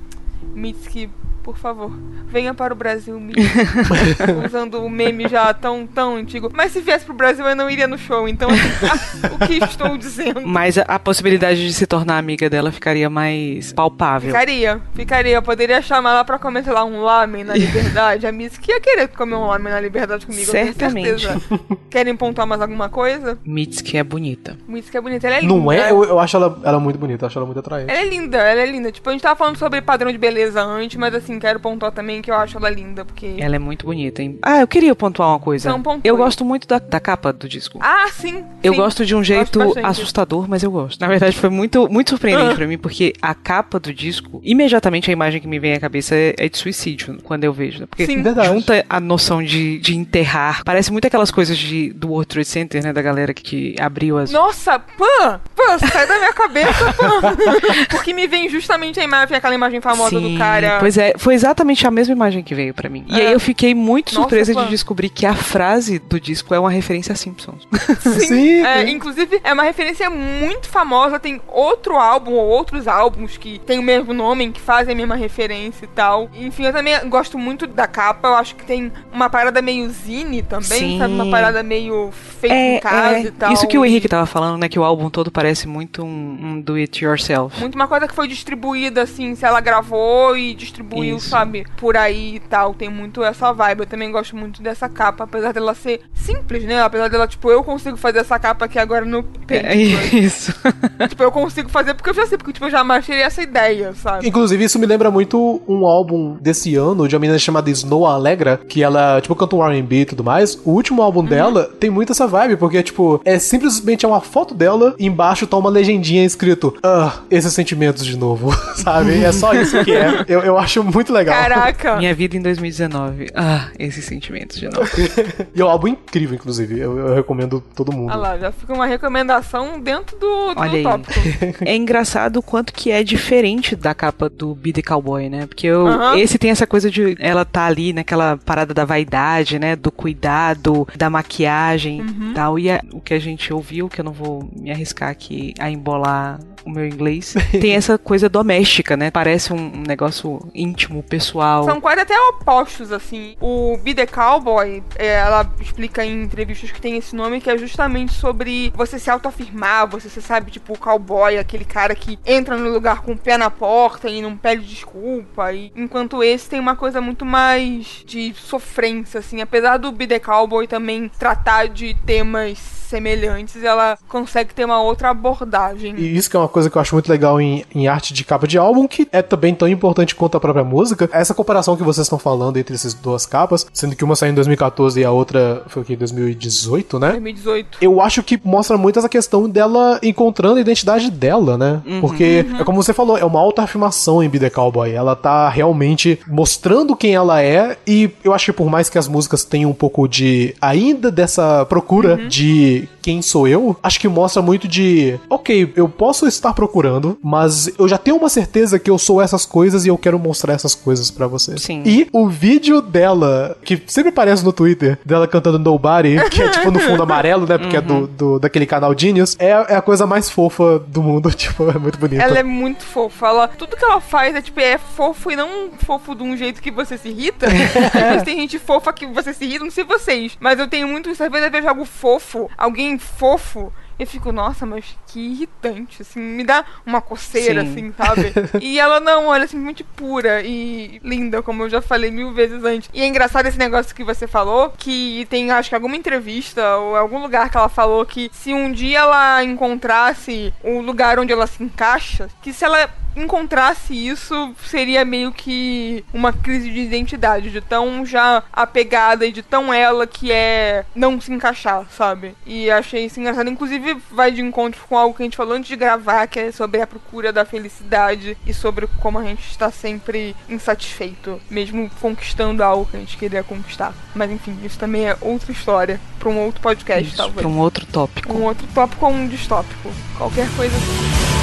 Mitski, por favor, venha para o Brasil, Mitski. Usando o meme já tão, tão antigo. Mas se viesse pro Brasil, eu não iria no show, então assim, o que estou dizendo? Mas a, a possibilidade de se tornar amiga dela ficaria mais palpável. Ficaria, ficaria. Eu poderia chamar ela pra comer, sei lá, um lamen na liberdade. A Mitski ia querer comer um lamen na liberdade comigo, Certamente. eu tenho certeza. Querem pontuar mais alguma coisa? Mitski é bonita. Mitski é bonita, ela é linda. Não é? Eu, eu acho ela, ela muito bonita, eu acho ela muito atraente. Ela é linda, ela é linda. Tipo, a gente tava falando sobre padrão de beleza antes, mas assim, quero pontuar também que eu acho ela linda, porque. Ela é muito bonita, hein? Ah, eu queria pontuar uma coisa. Então, pontue. eu gosto muito da, da capa do disco. Ah, sim. Eu sim. gosto de um jeito assustador, mas eu gosto. Na verdade, foi muito, muito surpreendente pra mim, porque a capa do disco, imediatamente a imagem que me vem à cabeça é, é de suicídio, quando eu vejo. Né? Porque Sim. Junta a noção de, de enterrar. Parece muito aquelas coisas de, do World Trade Center, né? Da galera que, que abriu as. Nossa, pã! Pã, sai da minha cabeça, pã! Porque me vem justamente a imagem, aquela imagem famosa do cara. Pois é, foi exatamente a mesma imagem que veio pra mim. E É. aí eu fiquei muito Nossa, surpresa pô. de descobrir que a frase do disco é uma referência a Simpsons. Sim, é, sim. inclusive é uma referência muito famosa. Tem outro álbum ou outros álbuns que tem o mesmo nome, que fazem a mesma referência e tal. Enfim, eu também gosto muito da capa. Eu acho que tem uma parada meio zine também, Sim. sabe? Uma parada meio feita em casa e tal. Isso que o E Henrique tava falando, né? Que o álbum todo parece muito um, um do it yourself. Muito uma coisa que foi distribuída, assim, se ela gravou e distribuiu, Isso. sabe, por aí e tal. Tem muito essa vibe. Eu também gosto muito dessa capa, apesar dela ser simples, né? Apesar dela, tipo, eu consigo fazer essa capa aqui agora no É Paint. isso. tipo, eu consigo fazer porque eu já sei, porque tipo, eu jamais teria essa ideia, sabe? Inclusive, isso me lembra muito um álbum desse ano de uma menina chamada Snow Alegra, que ela, tipo, canta um R&B e tudo mais. O último álbum dela tem muito essa vibe, porque, tipo, é simplesmente é uma foto dela e embaixo tá uma legendinha escrito Ah, esses sentimentos de novo, sabe? É só isso que é. Eu, eu acho muito legal. Caraca! Minha vida em 2019. Ah, esses sentimentos de novo. E é um álbum incrível, inclusive. Eu, eu recomendo todo mundo. Ah lá, já fica uma recomendação dentro do, do Olha aí. tópico. É engraçado o quanto que é diferente da capa do Be The Cowboy, né? Porque eu- Aham. esse tem essa coisa de ela tá ali naquela parada da vaidade, né? Do cuidado, da maquiagem Uhum. e tal. E a- o que a gente ouviu, que eu não vou me arriscar aqui a embolar o meu inglês, tem essa coisa doméstica, né? Parece um, negócio íntimo, pessoal. São quase até opostos, assim. O Be The Cowboy, é, ela explica em entrevistas que tem esse nome, que é justamente sobre você se autoafirmar, você se sabe, tipo, o cowboy, aquele cara que entra no lugar com o pé na porta e não pede desculpa. E, enquanto esse tem uma coisa muito mais de sofrência, assim. Apesar do Be The Cowboy também tratar de temas semelhantes, ela consegue ter uma outra abordagem. E isso que é uma coisa que eu acho muito legal em, em arte de capa de álbum, que é também tão importante quanto a própria música. Essa comparação que vocês estão falando entre essas duas capas, sendo que uma saiu em 2014 e a outra foi o que, 2018, né? 2018. Eu acho que mostra muito essa questão dela encontrando a identidade dela, né? Porque, é como você falou, é uma autoafirmação em Be The Cowboy. Ela tá realmente mostrando quem ela é, e eu acho que por mais que as músicas tenham um pouco de. ainda dessa procura de week. Quem sou eu, acho que mostra muito de, ok, eu posso estar procurando, mas eu já tenho uma certeza que eu sou essas coisas e eu quero mostrar essas coisas para você. Sim. E o vídeo dela, que sempre aparece no Twitter, dela cantando Nobody, que é tipo no fundo amarelo, né? Porque é do, do, daquele canal Genius, é, é a coisa mais fofa do mundo. Tipo, é muito bonita. Ela é muito fofa. Ela, tudo que ela faz é tipo, é fofo e não fofo de um jeito que você se irrita. Tem gente fofa que você se irrita, não sei vocês. Mas eu tenho muito isso. Às vezes eu vejo algo fofo, alguém fofo. Eu fico, nossa, mas que irritante, assim, me dá uma coceira, Sim. assim, sabe? e ela não, ela é simplesmente pura e linda, como eu já falei mil vezes antes. E é engraçado esse negócio que você falou, que tem, acho que alguma entrevista ou algum lugar que ela falou que se um dia ela encontrasse o lugar onde ela se encaixa, que se ela encontrasse isso, seria meio que uma crise de identidade, de tão já apegada e de tão ela que é não se encaixar, sabe? E achei isso engraçado. Inclusive, vai de encontro com algo que a gente falou antes de gravar, que é sobre a procura da felicidade e sobre como a gente está sempre insatisfeito, mesmo conquistando algo que a gente queria conquistar. Mas enfim, isso também é outra história, para um outro podcast, Isso, talvez. pra um outro tópico. Um outro tópico ou um distópico. Qualquer coisa assim.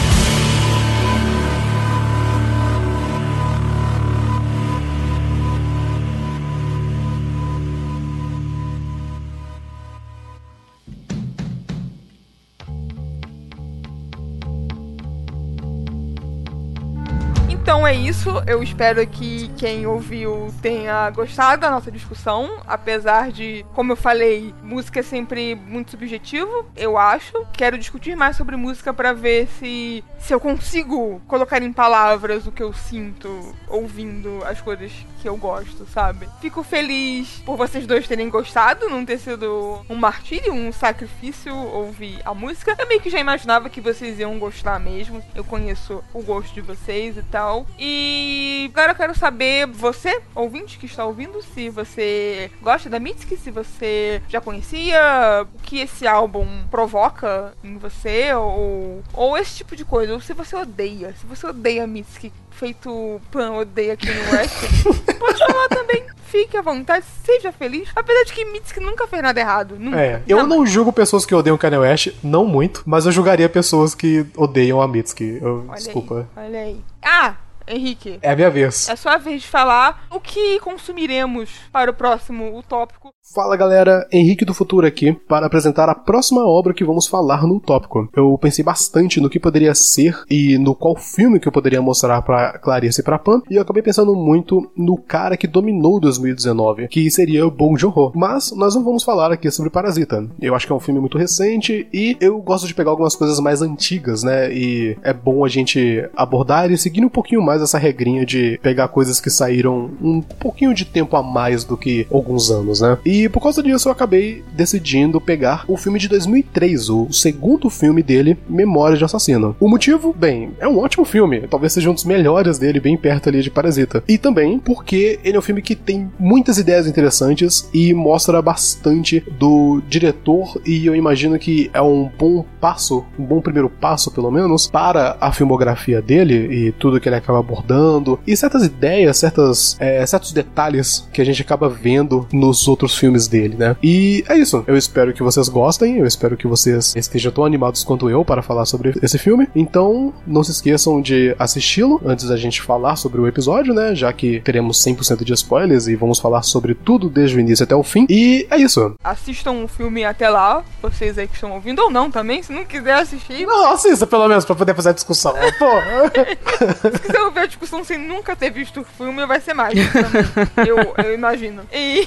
É isso. Eu espero que quem ouviu tenha gostado da nossa discussão. Apesar de, como eu falei, música é sempre muito subjetivo, eu acho. Quero discutir mais sobre música para ver se, se eu consigo colocar em palavras o que eu sinto ouvindo as coisas que eu gosto, sabe? Fico feliz por vocês dois terem gostado, não ter sido um martírio, um sacrifício ouvir a música. Eu meio que já imaginava que vocês iam gostar mesmo. Eu conheço o gosto de vocês e tal. E agora eu quero saber, você, ouvinte que está ouvindo, se você gosta da Mitski, se você já conhecia, o que esse álbum provoca em você, ou, ou esse tipo de coisa, ou se você odeia, se você odeia a Mitski, feito Pan odeia aqui no West, pode falar também. Fique à vontade, seja feliz. Apesar de que Mitski nunca fez nada errado. Nunca. É, eu Jamais. não julgo pessoas que odeiam Kanye West, não muito, mas eu julgaria pessoas que odeiam a Mitski. Eu- Olha desculpa. Aí, olha aí. Ah, Henrique. É a minha vez. É sua vez de falar o que consumiremos para o próximo tópico. Fala galera, Henrique do Futuro aqui para apresentar a próxima obra que vamos falar no tópico. Eu pensei bastante no que poderia ser e no qual filme que eu poderia mostrar pra Clarice e pra Pam, e eu acabei pensando muito no cara que dominou 2019, que seria o Bong Joon-ho. Mas nós não vamos falar aqui sobre Parasita. Eu acho que é um filme muito recente e eu gosto de pegar algumas coisas mais antigas, né? E é bom a gente abordar e seguir um pouquinho mais essa regrinha de pegar coisas que saíram um pouquinho de tempo a mais do que alguns anos, né? E por causa disso eu acabei decidindo pegar o filme de 2003, o segundo filme dele, Memórias de Assassino. O motivo, bem, é um ótimo filme, talvez seja um dos melhores dele, bem perto ali de Parasita. E também porque ele é um filme que tem muitas ideias interessantes e mostra bastante do diretor e eu imagino que é um bom passo, um bom primeiro passo pelo menos, para a filmografia dele e tudo que ele acaba abordando e certas ideias, certas, é, certos detalhes que a gente acaba vendo nos outros filmes dele, né? E é isso. Eu espero que vocês gostem, eu espero que vocês estejam tão animados quanto eu para falar sobre esse filme. Então, não se esqueçam de assisti-lo antes da gente falar sobre o episódio, né? Já que teremos 100% de spoilers e vamos falar sobre tudo desde o início até o fim. E é isso. Assistam o filme até lá, vocês aí que estão ouvindo, ou não também, se não quiser assistir. Não, assista pelo menos pra poder fazer a discussão. Pô. Se quiser ouvir a discussão sem nunca ter visto o filme, vai ser mais também. eu, eu imagino. E,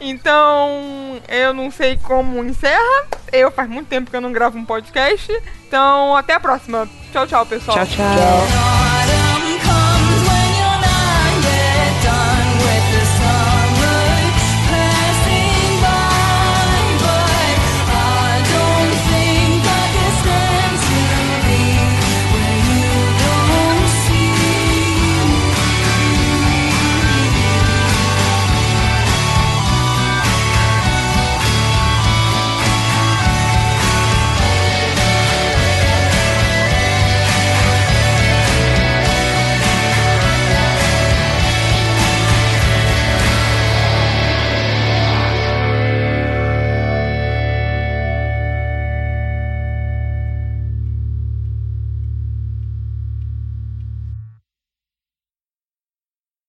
então, eu não sei como encerra. Eu faz muito tempo que eu não gravo um podcast. Então, até a próxima. Tchau, tchau, pessoal. Tchau, tchau.